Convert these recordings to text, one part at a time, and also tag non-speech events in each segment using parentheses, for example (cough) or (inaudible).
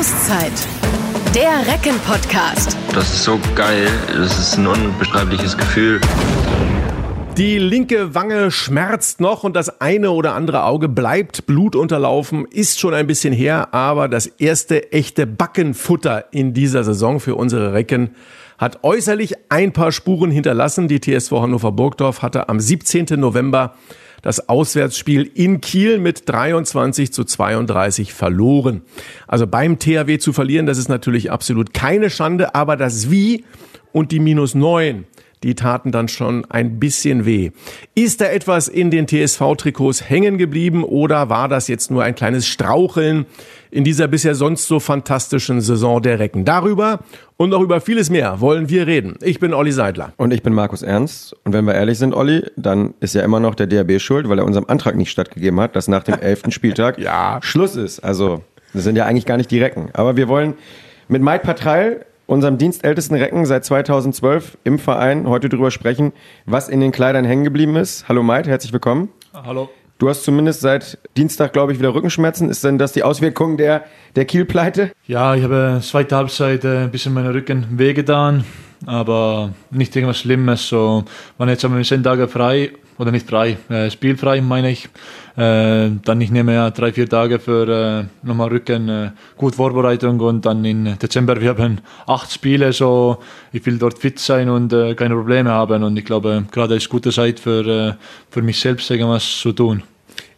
Auszeit. Der Recken-Podcast. Das ist so geil. Das ist ein unbeschreibliches Gefühl. Die linke Wange schmerzt noch und das eine oder andere Auge bleibt blutunterlaufen. Ist schon ein bisschen her, aber das erste echte Backenfutter in dieser Saison für unsere Recken hat äußerlich ein paar Spuren hinterlassen. Die TSV Hannover Burgdorf hatte am 17. November das Auswärtsspiel in Kiel mit 23 zu 32 verloren. Also beim THW zu verlieren, das ist natürlich absolut keine Schande, aber das Wie und die minus neun die taten dann schon ein bisschen weh. Ist da etwas in den TSV-Trikots hängen geblieben oder war das jetzt nur ein kleines Straucheln in dieser bisher sonst so fantastischen Saison der Recken? Darüber und noch über vieles mehr wollen wir reden. Ich bin Olli Seidler. Und ich bin Markus Ernst. Und wenn wir ehrlich sind, Olli, dann ist ja immer noch der DRB schuld, weil er unserem Antrag nicht stattgegeben hat, dass nach dem (laughs) elften Spieltag ja. Schluss ist. Also, das sind ja eigentlich gar nicht die Recken. Aber wir wollen mit Maid Patreil unserem dienstältesten Recken seit 2012 im Verein heute drüber sprechen, was in den Kleidern hängen geblieben ist. Hallo Maid, herzlich willkommen. Hallo. Du hast zumindest seit Dienstag, glaube ich, wieder Rückenschmerzen. Ist denn das die Auswirkung der, der Kielpleite? Ja, ich habe zweite Halbzeit äh, ein bisschen meinen Rücken wehgetan, aber nicht irgendwas Schlimmes. So, waren jetzt haben wir zehn Tage frei, oder nicht frei, äh, spielfrei meine ich. Äh, dann ich nehme ja drei, vier Tage für äh, nochmal Rücken, äh, gut Vorbereitung und dann in Dezember, wir haben acht Spiele, so ich will dort fit sein und äh, keine Probleme haben und ich glaube, gerade ist gute Zeit für, äh, für mich selbst irgendwas zu tun.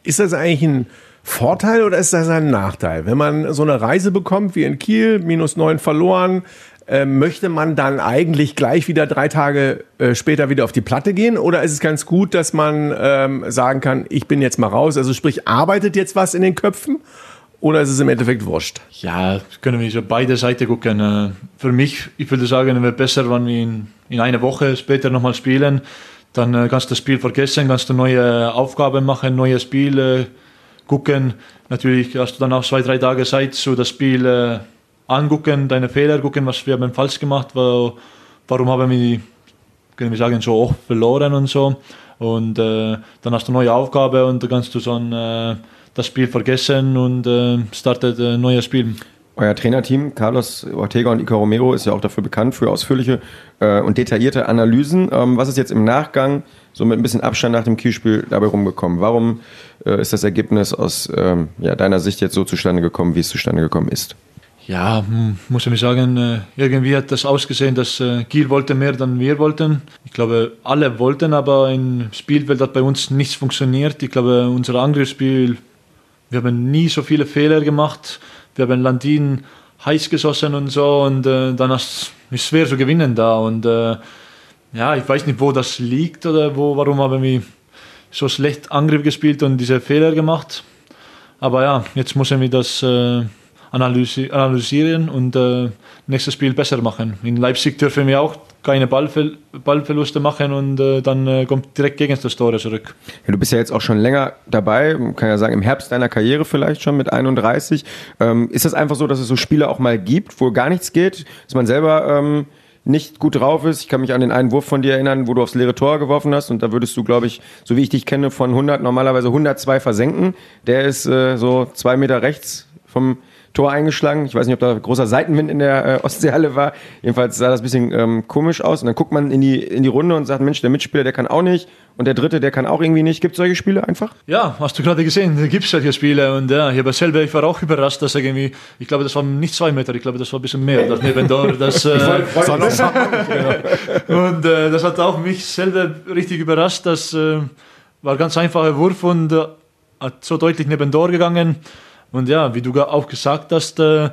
Ist das eigentlich ein Vorteil oder ist das ein Nachteil? Wenn man so eine Reise bekommt wie in Kiel, minus neun verloren, äh, möchte man dann eigentlich gleich wieder drei Tage äh, später wieder auf die Platte gehen? Oder ist es ganz gut, dass man ähm, sagen kann, ich bin jetzt mal raus? Also sprich, arbeitet jetzt was in den Köpfen? Oder ist es im Endeffekt wurscht? Ja, können wir so beide Seiten gucken. Äh, für mich, ich würde sagen, wäre besser, wenn wir in, in einer Woche später nochmal spielen. Dann äh, kannst du das Spiel vergessen, kannst du neue Aufgaben machen, neue Spiele gucken. Natürlich hast du dann auch zwei, drei Tage Zeit, so das Spiel angucken, deine Fehler gucken, was wir haben falsch gemacht, warum haben wir, können wir sagen, so oft verloren und so. Und äh, dann hast du eine neue Aufgabe und dann kannst du ein, äh, das Spiel vergessen und äh, startet ein neues Spiel. Euer Trainerteam, Carlos Ortega und Ico Romero, ist ja auch dafür bekannt für ausführliche äh, und detaillierte Analysen. Ähm, was ist jetzt im Nachgang, so mit ein bisschen Abstand nach dem Kielspiel, dabei rumgekommen? Warum äh, ist das Ergebnis aus ähm, ja, deiner Sicht jetzt so zustande gekommen, wie es zustande gekommen ist? Ja, muss ich sagen, äh, irgendwie hat das ausgesehen, dass äh, Kiel wollte mehr, dann wir wollten. Ich glaube, alle wollten, aber im Spielfeld hat bei uns nichts funktioniert. Ich glaube, unser Angriffsspiel, wir haben nie so viele Fehler gemacht. Wir haben Landin heiß geschossen und so und äh, dann ist es schwer zu gewinnen da. Und äh, ja, ich weiß nicht, wo das liegt oder wo, warum haben wir so schlecht Angriff gespielt und diese Fehler gemacht. Aber ja, jetzt müssen wir das... Äh, analysi analysieren und äh, nächstes Spiel besser machen. In Leipzig dürfen wir auch keine Ballver Ballverluste machen und äh, dann äh, kommt direkt gegen das Tor zurück. Ja, du bist ja jetzt auch schon länger dabei, kann ja sagen im Herbst deiner Karriere vielleicht schon mit 31. Ähm, ist das einfach so, dass es so Spiele auch mal gibt, wo gar nichts geht, dass man selber ähm, nicht gut drauf ist. Ich kann mich an den einen Wurf von dir erinnern, wo du aufs leere Tor geworfen hast und da würdest du, glaube ich, so wie ich dich kenne, von 100 normalerweise 102 versenken. Der ist äh, so zwei Meter rechts vom Tor eingeschlagen. Ich weiß nicht, ob da großer Seitenwind in der äh, Ostseehalle war. Jedenfalls sah das ein bisschen ähm, komisch aus. Und dann guckt man in die, in die Runde und sagt, Mensch, der Mitspieler, der kann auch nicht. Und der Dritte, der kann auch irgendwie nicht. Gibt es solche Spiele einfach? Ja, hast du gerade gesehen, da gibt es solche Spiele. Und ja, ich, habe selber, ich war auch überrascht, dass er irgendwie, ich glaube, das war nicht zwei Meter, ich glaube, das war ein bisschen mehr. Das Nebendor, das, (laughs) äh, (laughs) und äh, das hat auch mich selber richtig überrascht. Das äh, war ein ganz einfacher Wurf und äh, hat so deutlich neben Tor gegangen. Und ja, wie du auch gesagt hast, äh,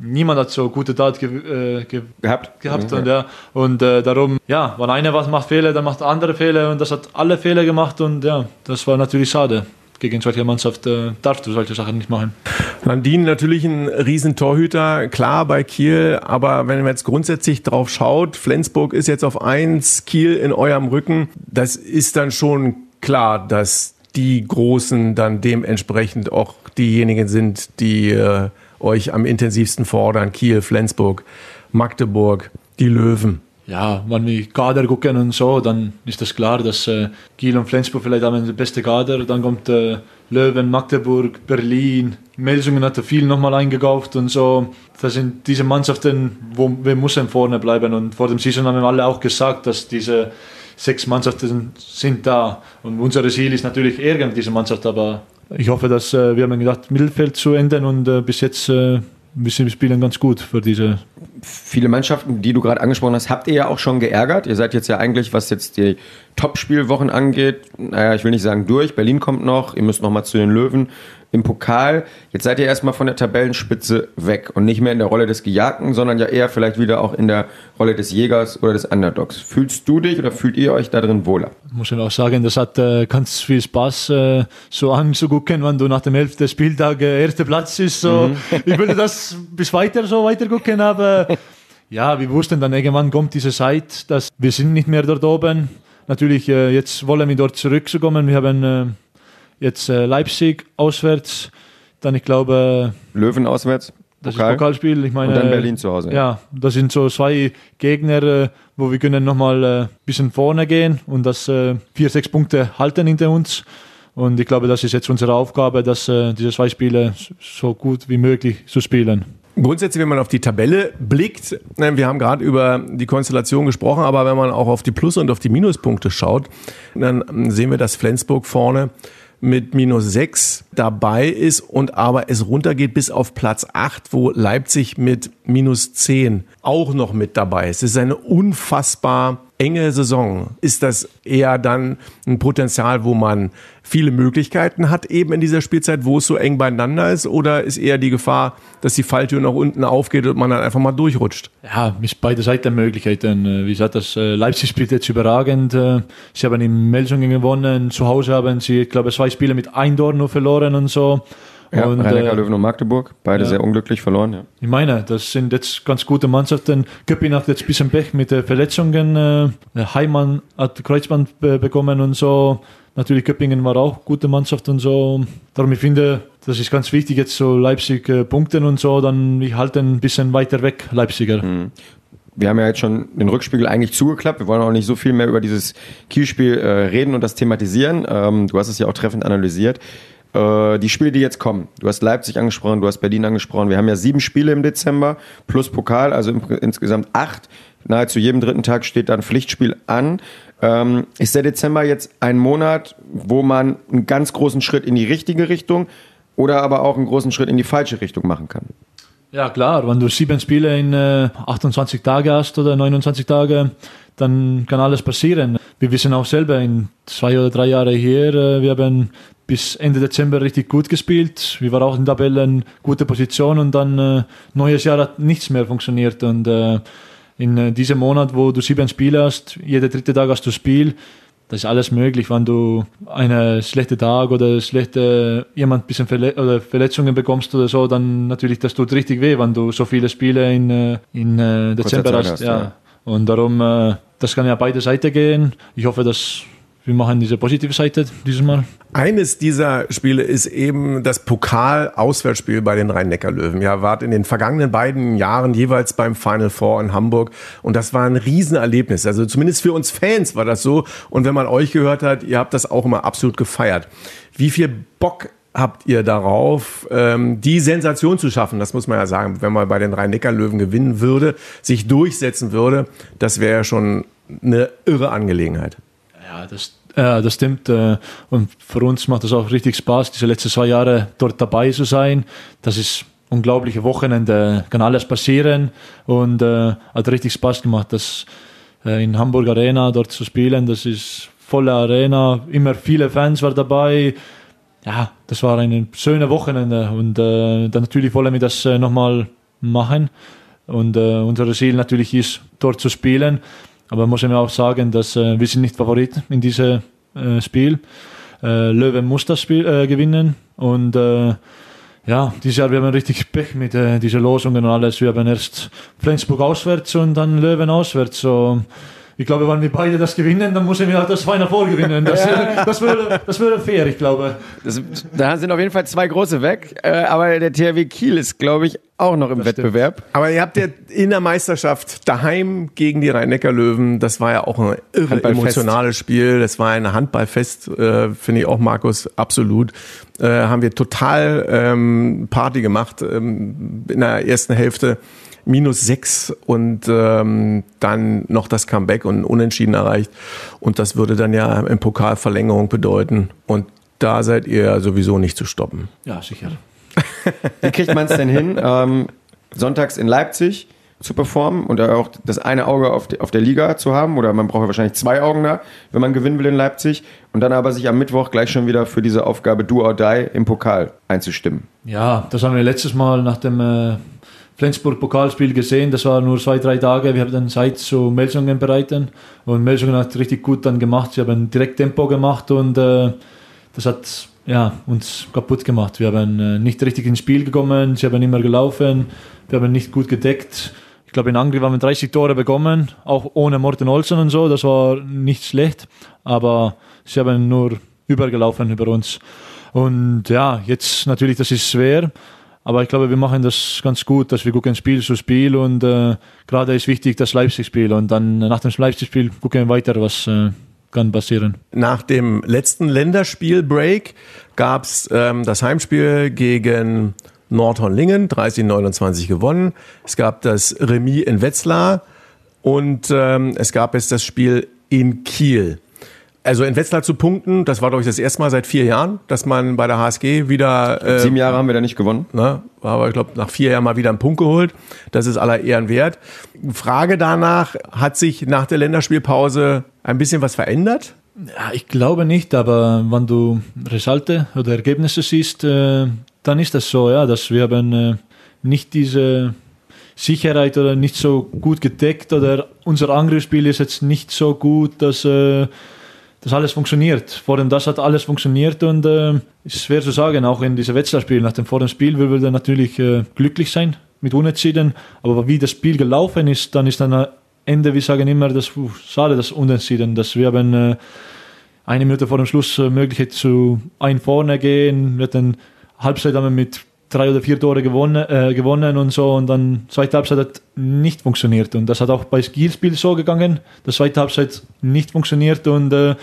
niemand hat so gute Tat ge äh, ge gehabt. gehabt. Mhm. Und, ja, und äh, darum, ja, wenn einer was macht Fehler, dann macht der andere Fehler und das hat alle Fehler gemacht und ja, das war natürlich schade. Gegen solche Mannschaft äh, darfst du solche Sachen nicht machen. Landin natürlich ein Riesentorhüter, klar bei Kiel, aber wenn man jetzt grundsätzlich drauf schaut, Flensburg ist jetzt auf 1, Kiel in eurem Rücken, das ist dann schon klar, dass die Großen dann dementsprechend auch diejenigen sind, die äh, euch am intensivsten fordern. Kiel, Flensburg, Magdeburg, die Löwen. ja, wenn wir Kader gucken und so, dann ist das klar, dass äh, Kiel und Flensburg vielleicht haben den besten Kader. Dann kommt äh, Löwen, Magdeburg, Berlin. Melsungen hat viel nochmal eingekauft und so. Das sind diese Mannschaften, wo wir müssen vorne bleiben. Und vor dem Season haben wir alle auch gesagt, dass diese sechs Mannschaften sind da. Und unser Ziel ist natürlich irgend diese Mannschaft, aber ich hoffe, dass äh, wir haben gedacht, Mittelfeld zu enden und äh, bis jetzt äh, wir spielen ganz gut für diese. Viele Mannschaften, die du gerade angesprochen hast, habt ihr ja auch schon geärgert. Ihr seid jetzt ja eigentlich, was jetzt die Topspielwochen angeht, naja, ich will nicht sagen durch. Berlin kommt noch, ihr müsst noch mal zu den Löwen im Pokal. Jetzt seid ihr erstmal von der Tabellenspitze weg und nicht mehr in der Rolle des Gejagten, sondern ja eher vielleicht wieder auch in der Rolle des Jägers oder des Underdogs. Fühlst du dich oder fühlt ihr euch da drin wohler? Muss ich auch sagen, das hat äh, ganz viel Spaß, äh, so anzugucken, wenn du nach dem 11. Spieltag äh, erster Platz ist. So. Mhm. (laughs) ich würde das bis weiter so weiter gucken, aber (laughs) ja, wir wussten dann irgendwann kommt diese Zeit, dass wir sind nicht mehr dort oben. Natürlich, äh, jetzt wollen wir dort zurückkommen. Wir haben äh, Jetzt äh, Leipzig auswärts, dann ich glaube. Löwen auswärts. Das Pokal. ist Pokalspiel. Ich meine, und dann Berlin zu Hause. Ja, das sind so zwei Gegner, äh, wo wir können nochmal ein äh, bisschen vorne gehen und das äh, vier, sechs Punkte halten hinter uns. Und ich glaube, das ist jetzt unsere Aufgabe, dass diese zwei Spiele so gut wie möglich zu spielen. Grundsätzlich, wenn man auf die Tabelle blickt, ne, wir haben gerade über die Konstellation gesprochen, aber wenn man auch auf die Plus- und auf die Minuspunkte schaut, dann sehen wir, dass Flensburg vorne mit minus 6 dabei ist und aber es runtergeht bis auf Platz 8, wo Leipzig mit minus 10 auch noch mit dabei ist. Es ist eine unfassbar enge Saison. Ist das eher dann ein Potenzial, wo man viele Möglichkeiten hat, eben in dieser Spielzeit, wo es so eng beieinander ist? Oder ist eher die Gefahr, dass die Falltür nach unten aufgeht und man dann einfach mal durchrutscht? Ja, ist beide Seiten Möglichkeiten. Äh, wie gesagt, das äh, Leipzig spielt jetzt überragend. Äh, sie haben in Melsungen gewonnen. Zu Hause haben sie, ich glaube, zwei Spiele mit ein Tor nur verloren und so. Ja, und, äh, Löwen und Magdeburg, beide ja. sehr unglücklich verloren. Ja. Ich meine, das sind jetzt ganz gute Mannschaften. Köppin hat jetzt ein bisschen Pech mit den Verletzungen. Äh, Heimann hat Kreuzband bekommen und so. Natürlich Köppingen war auch gute Mannschaft und so. Darum ich finde, das ist ganz wichtig, jetzt so Leipzig äh, punkten und so, dann wir halten ein bisschen weiter weg, Leipziger. Mhm wir haben ja jetzt schon den Rückspiegel eigentlich zugeklappt. Wir wollen auch nicht so viel mehr über dieses Kielspiel äh, reden und das thematisieren. Ähm, du hast es ja auch treffend analysiert. Äh, die Spiele, die jetzt kommen, du hast Leipzig angesprochen, du hast Berlin angesprochen. Wir haben ja sieben Spiele im Dezember plus Pokal, also insgesamt acht. Nahezu jedem dritten Tag steht da ein Pflichtspiel an. Ähm, ist der Dezember jetzt ein Monat, wo man einen ganz großen Schritt in die richtige Richtung oder aber auch einen großen Schritt in die falsche Richtung machen kann? Ja, klar. Wenn du sieben Spiele in äh, 28 Tage hast oder 29 Tage, dann kann alles passieren. Wir wissen auch selber, in zwei oder drei Jahren hier, äh, wir haben bis Ende Dezember richtig gut gespielt. Wir waren auch in Tabellen gute Position und dann äh, neues Jahr hat nichts mehr funktioniert und äh, in äh, diesem Monat, wo du sieben Spiele hast, jeder dritte Tag hast du Spiel, das ist alles möglich, wenn du einen schlechten Tag oder schlechte jemand bisschen Verle oder Verletzungen bekommst oder so, dann natürlich das tut richtig weh, wenn du so viele Spiele in, äh, in äh, Dezember hast. hast ja. ja. Und darum, das kann ja beide Seiten gehen. Ich hoffe, dass wir machen diese positive Seite dieses Mal. Eines dieser Spiele ist eben das Pokal-Auswärtsspiel bei den Rhein-Neckar-Löwen. Ja, wart in den vergangenen beiden Jahren jeweils beim Final Four in Hamburg und das war ein Riesenerlebnis. Also zumindest für uns Fans war das so. Und wenn man euch gehört hat, ihr habt das auch immer absolut gefeiert. Wie viel Bock habt ihr darauf, ähm, die Sensation zu schaffen? Das muss man ja sagen. Wenn man bei den Rhein-Neckar-Löwen gewinnen würde, sich durchsetzen würde, das wäre ja schon eine irre Angelegenheit. Ja, das, äh, das stimmt. Äh, und für uns macht es auch richtig Spaß, diese letzten zwei Jahre dort dabei zu sein. Das ist unglaubliche Wochenende, kann alles passieren und äh, hat richtig Spaß gemacht, das äh, in Hamburg Arena dort zu spielen. Das ist volle Arena, immer viele Fans waren dabei. Ja, das war ein schönes Wochenende und äh, dann natürlich wollen wir das äh, nochmal machen. Und unser Ziel natürlich ist, dort zu spielen. Aber muss ich mir auch sagen, dass äh, wir sind nicht Favorit in diesem äh, Spiel. Äh, Löwen muss das Spiel äh, gewinnen und äh, ja, dieses Jahr wir haben richtig Pech mit äh, diesen Losungen und alles. Wir haben erst Flensburg auswärts und dann Löwen auswärts. So, ich glaube, wenn wir beide das gewinnen, dann müssen wir auch das Final Four gewinnen. Das, ja. (laughs) das, wäre, das wäre fair, ich glaube. Das, da sind auf jeden Fall zwei große weg, äh, aber der THW Kiel ist, glaube ich, auch noch im das Wettbewerb. Stimmt. Aber ihr habt ja in der Meisterschaft daheim gegen die Rhein-Neckar-Löwen, das war ja auch ein irre emotionales Spiel, das war ein Handballfest, äh, finde ich auch, Markus, absolut. Äh, haben wir total ähm, Party gemacht ähm, in der ersten Hälfte minus sechs und ähm, dann noch das Comeback und Unentschieden erreicht. Und das würde dann ja im Pokal Verlängerung bedeuten. Und da seid ihr sowieso nicht zu stoppen. Ja, sicher. Wie kriegt man es denn hin, ähm, sonntags in Leipzig zu performen und auch das eine Auge auf, die, auf der Liga zu haben? Oder man braucht ja wahrscheinlich zwei Augen da, wenn man gewinnen will in Leipzig. Und dann aber sich am Mittwoch gleich schon wieder für diese Aufgabe Do or Die im Pokal einzustimmen. Ja, das haben wir letztes Mal nach dem äh, Flensburg-Pokalspiel gesehen. Das war nur zwei, drei Tage. Wir haben dann Zeit zu Melsungen bereiten. Und Melsungen hat richtig gut dann gemacht. Sie haben direkt Tempo gemacht und äh, das hat ja, uns kaputt gemacht. Wir haben äh, nicht richtig ins Spiel gekommen. Sie haben immer gelaufen. Wir haben nicht gut gedeckt. Ich glaube, in Angriff haben wir 30 Tore bekommen, auch ohne Morten Olsen und so. Das war nicht schlecht, aber sie haben nur übergelaufen über uns. Und ja, jetzt natürlich, das ist schwer. Aber ich glaube, wir machen das ganz gut, dass wir gucken Spiel zu Spiel und äh, gerade ist wichtig das Leipzig-Spiel und dann nach dem Leipzig-Spiel gucken wir weiter, was äh, kann passieren. Nach dem letzten Länderspiel-Break gab es ähm, das Heimspiel gegen Nordhorn-Lingen, 30-29 gewonnen. Es gab das Remis in Wetzlar und ähm, es gab jetzt das Spiel in Kiel. Also in Wetzlar zu punkten, das war, glaube ich, das erste Mal seit vier Jahren, dass man bei der HSG wieder. Äh, Sieben Jahre haben wir da nicht gewonnen. Ne, aber ich glaube, nach vier Jahren mal wieder einen Punkt geholt. Das ist aller Ehren wert. Frage danach, hat sich nach der Länderspielpause ein bisschen was verändert? Ja, ich glaube nicht, aber wenn du Resultate oder Ergebnisse siehst, äh, dann ist das so, ja, dass wir haben äh, nicht diese Sicherheit oder nicht so gut gedeckt oder unser Angriffsspiel ist jetzt nicht so gut, dass äh, dass alles funktioniert. Vor dem das hat alles funktioniert und äh, ist schwer zu sagen, auch in diesem Wetzlar-Spiel. Nach dem vor dem Spiel will wir natürlich äh, glücklich sein mit Unentschieden, aber wie das Spiel gelaufen ist, dann ist dann am Ende, wir sagen immer, das uh, schade, das Unentschieden, dass wir haben äh, eine Minute vor dem Schluss äh, Möglichkeit zu ein vorne gehen, wir hatten Halbzeit haben wir mit drei oder vier Tore gewonnen, äh, gewonnen und so. Und dann zweite Halbzeit hat nicht funktioniert. Und das hat auch bei Skillspiel so gegangen, das zweite Halbzeit nicht funktioniert. Und äh,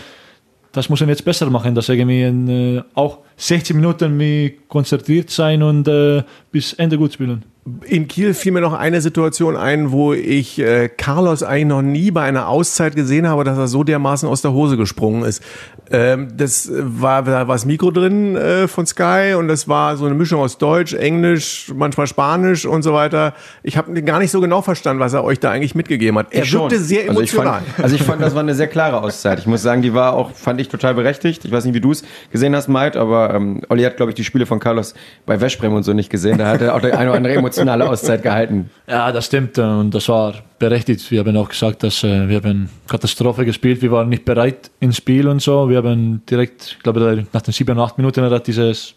das müssen wir jetzt besser machen, dass irgendwie äh, auch 60 Minuten konzentriert sein und äh, bis Ende gut spielen. In Kiel fiel mir noch eine Situation ein, wo ich äh, Carlos eigentlich noch nie bei einer Auszeit gesehen habe, dass er so dermaßen aus der Hose gesprungen ist. Ähm, das war, da war das Mikro drin äh, von Sky und das war so eine Mischung aus Deutsch, Englisch, manchmal Spanisch und so weiter. Ich habe gar nicht so genau verstanden, was er euch da eigentlich mitgegeben hat. Er ich wirkte schon. sehr emotional. Also ich, fand, also ich fand, das war eine sehr klare Auszeit. Ich muss sagen, die war auch, fand ich total berechtigt. Ich weiß nicht, wie du es gesehen hast, Maid, aber ähm, Olli hat, glaube ich, die Spiele von Carlos bei Westbrem und so nicht gesehen. Da hat er auch der eine oder andere Emotion emotionale Auszeit gehalten. Ja, das stimmt und das war berechtigt. Wir haben auch gesagt, dass äh, wir haben Katastrophe gespielt. Wir waren nicht bereit ins Spiel und so. Wir haben direkt, ich glaube, nach den sieben, acht Minuten hat er dieses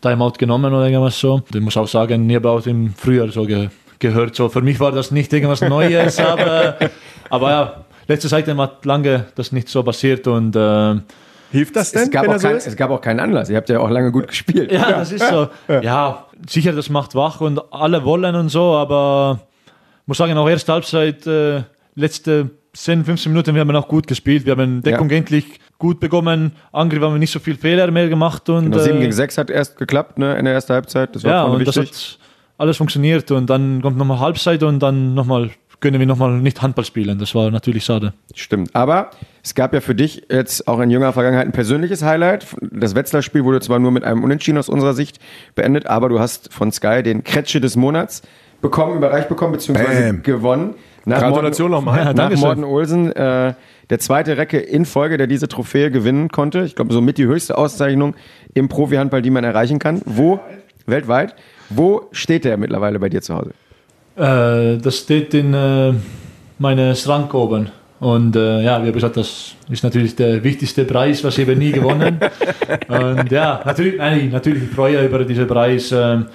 Timeout genommen oder irgendwas so. Ich muss auch sagen, ich habe auch im Frühjahr so ge gehört. So, für mich war das nicht irgendwas Neues, aber, aber ja, letzte Zeit hat lange das nicht so passiert und äh, Hilft das denn? Es gab, auch so kein, es gab auch keinen Anlass. Ihr habt ja auch lange gut gespielt. Ja, das ist so. Ja, sicher, das macht wach und alle wollen und so, aber ich muss sagen, auch erste Halbzeit, äh, letzte 10, 15 Minuten, wir haben auch gut gespielt. Wir haben Deckung ja. endlich gut bekommen. Angriff haben wir nicht so viel Fehler mehr gemacht. Und, genau, 7 äh, gegen 6 hat erst geklappt ne, in der ersten Halbzeit. Das war ja, und wichtig. das hat alles funktioniert. Und dann kommt nochmal Halbzeit und dann nochmal können wir nochmal nicht Handball spielen. Das war natürlich schade. Stimmt. Aber es gab ja für dich jetzt auch in jüngerer Vergangenheit ein persönliches Highlight. Das Wetzlar-Spiel wurde zwar nur mit einem Unentschieden aus unserer Sicht beendet, aber du hast von Sky den Kretsche des Monats bekommen, überreicht bekommen, beziehungsweise Bam. gewonnen. Nach Gratulation nochmal. Ja, nach Morten Olsen, äh, der zweite Recke in Folge, der diese Trophäe gewinnen konnte. Ich glaube, somit die höchste Auszeichnung im Profi-Handball, die man erreichen kann. Wo? Weltweit. Wo steht der mittlerweile bei dir zu Hause? Äh, das steht in äh, meinem Schrank oben. Und äh, ja, wie habe gesagt, das ist natürlich der wichtigste Preis, was ich nie gewonnen. (laughs) und ja, natürlich, nein, natürlich freue ich über diesen Preis. Ähm,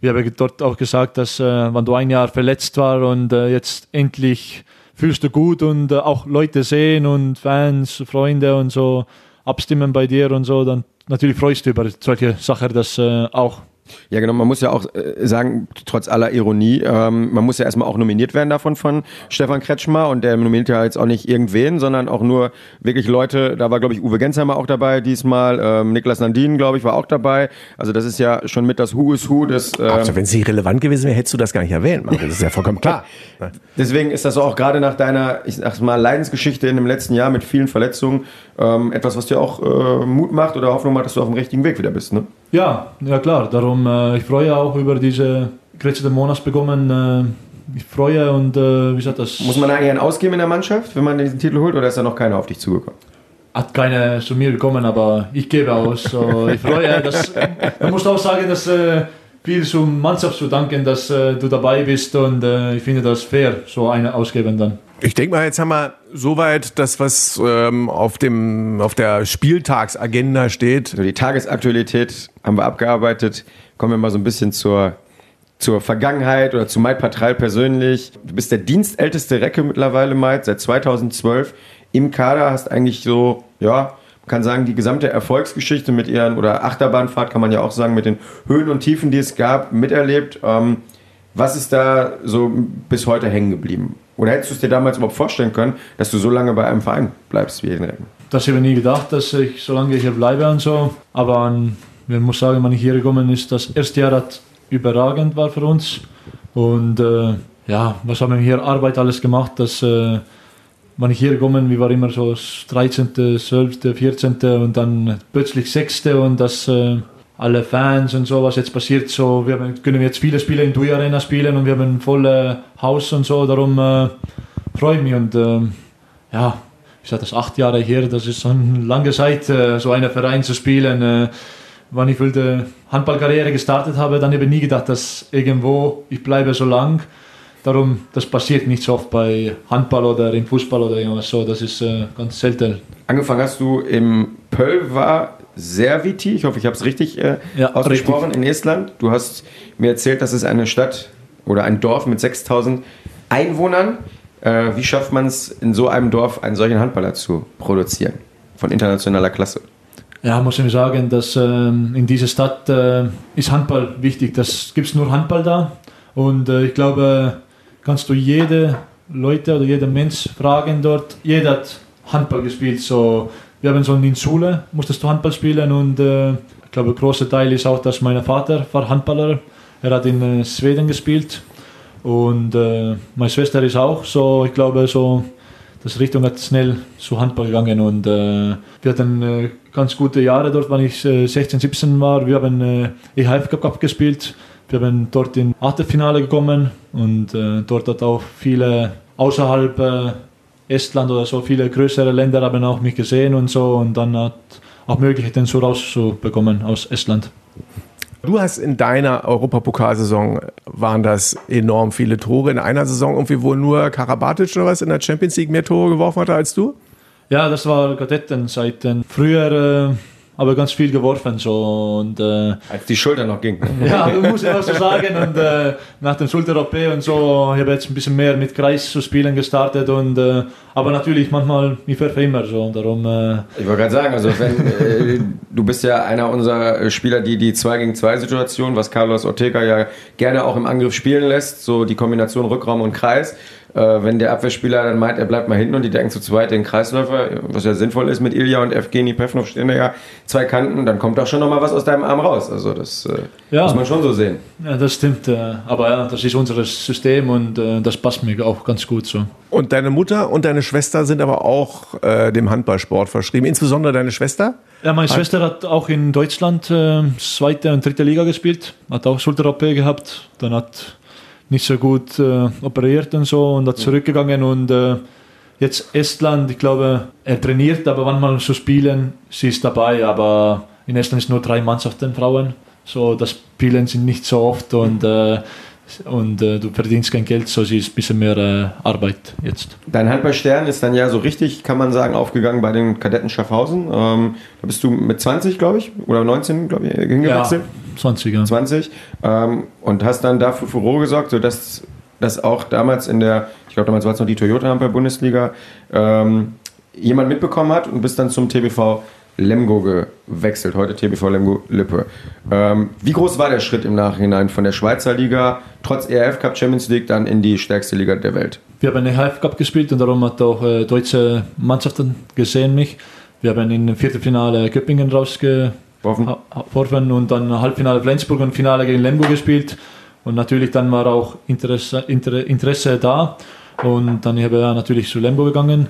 wir haben dort auch gesagt, dass äh, wenn du ein Jahr verletzt war und äh, jetzt endlich fühlst du gut und äh, auch Leute sehen und Fans, Freunde und so abstimmen bei dir und so, dann natürlich freust du über solche Sachen das äh, auch. Ja, genau. Man muss ja auch äh, sagen, trotz aller Ironie, ähm, man muss ja erstmal auch nominiert werden davon von Stefan Kretschmer und der nominiert ja jetzt auch nicht irgendwen, sondern auch nur wirklich Leute. Da war, glaube ich, Uwe Gensheimer auch dabei diesmal. Ähm, Niklas Nandin, glaube ich, war auch dabei. Also das ist ja schon mit das Who is Who des. Ähm also wenn es nicht relevant gewesen wäre, hättest du das gar nicht erwähnt. Martin. Das ist ja vollkommen klar. (laughs) Deswegen ist das auch gerade nach deiner, ich sag's mal, Leidensgeschichte in dem letzten Jahr mit vielen Verletzungen ähm, etwas, was dir auch äh, Mut macht oder Hoffnung macht, dass du auf dem richtigen Weg wieder bist, ne? Ja, ja klar. Darum, äh, ich freue auch über diese letzte Monats bekommen. Äh, ich freue und äh, wie sagt das? Muss man eigentlich einen ausgeben in der Mannschaft, wenn man diesen Titel holt, oder ist da noch keiner auf dich zugekommen? Hat keine zu mir gekommen, aber ich gebe aus. So, ich freue mich. Man muss auch sagen, dass äh, viel zum Mannschaft zu danken, dass äh, du dabei bist und äh, ich finde das fair, so eine ausgeben dann. Ich denke mal, jetzt haben wir soweit das, was ähm, auf, dem, auf der Spieltagsagenda steht. Also die Tagesaktualität haben wir abgearbeitet. Kommen wir mal so ein bisschen zur, zur Vergangenheit oder zu Maid Patral persönlich. Du bist der dienstälteste Recke mittlerweile, Maid, seit 2012 im Kader. Hast eigentlich so, ja, man kann sagen, die gesamte Erfolgsgeschichte mit ihren, oder Achterbahnfahrt kann man ja auch sagen, mit den Höhen und Tiefen, die es gab, miterlebt. Ähm, was ist da so bis heute hängen geblieben? Oder hättest du es dir damals überhaupt vorstellen können, dass du so lange bei einem Verein bleibst wie den Recken? Das habe ich nie gedacht, dass ich so lange hier bleibe und so. Aber man muss sagen, wenn ich hier gekommen ist, das erste Jahr hat überragend war für uns. Und äh, ja, was haben wir hier Arbeit alles gemacht, dass äh, wenn ich hier gekommen, wir waren immer so das 13., 12., 14. und dann plötzlich 6. und das äh, alle Fans und so, was jetzt passiert, so, wir können jetzt viele Spiele in Dui Arena spielen und wir haben ein volles Haus und so, darum äh, freue ich mich und äh, ja, ich sage das acht Jahre her, das ist eine lange Zeit, äh, so einen Verein zu spielen. Äh, wann ich die Handballkarriere gestartet habe, dann habe ich nie gedacht, dass irgendwo ich bleibe so lang. Darum, das passiert nicht so oft bei Handball oder im Fußball oder irgendwas so. Das ist äh, ganz selten. Angefangen hast du im Pölvar Serviti, ich hoffe, ich habe es richtig äh, ja, ausgesprochen, richtig. in Estland. Du hast mir erzählt, das ist eine Stadt oder ein Dorf mit 6000 Einwohnern. Äh, wie schafft man es, in so einem Dorf einen solchen Handballer zu produzieren? Von internationaler Klasse. Ja, muss ich sagen, dass ähm, in dieser Stadt äh, ist Handball wichtig. Das gibt es nur Handball da. Und äh, ich glaube, kannst du jede Leute oder jeder Mensch fragen dort. Jeder hat Handball gespielt. So wir haben so in Schule, musstest du Handball spielen und äh, ich glaube, ein großer Teil ist auch, dass mein Vater war Handballer. Er hat in äh, Schweden gespielt und äh, meine Schwester ist auch so, ich glaube, so, das Richtung hat schnell zu Handball gegangen und äh, wir hatten äh, ganz gute Jahre dort, wenn ich 16, äh, 17 war. Wir haben äh, EHF Cup gespielt. Wir haben dort in Achtelfinale gekommen und äh, dort hat auch viele außerhalb Estland oder so, viele größere Länder haben auch mich gesehen und so und dann hat auch Möglichkeiten so rauszubekommen aus Estland. Du hast in deiner Europapokalsaison waren das enorm viele Tore. In einer Saison irgendwie wohl nur Karabatic oder was in der Champions League mehr Tore geworfen hatte als du? Ja, das war Kadettenzeiten. Früher äh, aber ganz viel geworfen. So, und, äh, Als die Schulter noch ging. (laughs) Ja, muss ich auch so sagen. Und äh, nach dem Schulter-OP und so, ich habe jetzt ein bisschen mehr mit Kreis zu spielen gestartet. Und, äh, aber natürlich, manchmal, ich werfe immer so. Darum, äh, ich wollte gerade sagen, also wenn, äh, du bist ja einer unserer Spieler, die die 2 gegen 2 Situation, was Carlos Ortega ja gerne auch im Angriff spielen lässt, so die Kombination Rückraum und Kreis äh, wenn der Abwehrspieler dann meint, er bleibt mal hinten und die denken zu zweit den Kreisläufer, was ja sinnvoll ist mit Ilja und Evgeny Pevnov stehen da ja zwei Kanten, dann kommt auch schon nochmal was aus deinem Arm raus. Also das äh, ja. muss man schon so sehen. Ja, das stimmt. Äh, aber ja, das ist unser System und äh, das passt mir auch ganz gut so. Und deine Mutter und deine Schwester sind aber auch äh, dem Handballsport verschrieben, insbesondere deine Schwester? Ja, meine Schwester hat auch in Deutschland äh, zweite und dritte Liga gespielt, hat auch Schulter-OP gehabt, dann hat nicht so gut äh, operiert und so und hat zurückgegangen und äh, jetzt Estland, ich glaube, er trainiert, aber wann mal so spielen, sie ist dabei, aber in Estland ist nur drei Mannschaften Frauen, so das Spielen sind nicht so oft und äh, und äh, du verdienst kein Geld, so ist ein bisschen mehr äh, Arbeit jetzt. Dein Handballstern ist dann ja so richtig, kann man sagen, aufgegangen bei den Kadetten Schaffhausen. Ähm, da bist du mit 20, glaube ich, oder 19, glaube ich, hingewechselt. Ja, 20, ja. 20. Ähm, und hast dann dafür Furore gesorgt, sodass dass auch damals in der, ich glaube damals war es noch die Toyota Handball-Bundesliga, ähm, jemand mitbekommen hat und bist dann zum TBV Lemgo gewechselt, heute TBV Lemgo Lippe. Ähm, wie groß war der Schritt im Nachhinein von der Schweizer Liga, trotz ERF Cup Champions League, dann in die stärkste Liga der Welt? Wir haben eine ERF Cup gespielt und darum hat auch äh, deutsche Mannschaften gesehen mich. Wir haben im Viertelfinale Göppingen rausgeworfen und dann Halbfinale Flensburg und Finale gegen Lemgo gespielt. Und natürlich dann war auch Interesse, Interesse da. Und dann habe ich natürlich zu Lemgo gegangen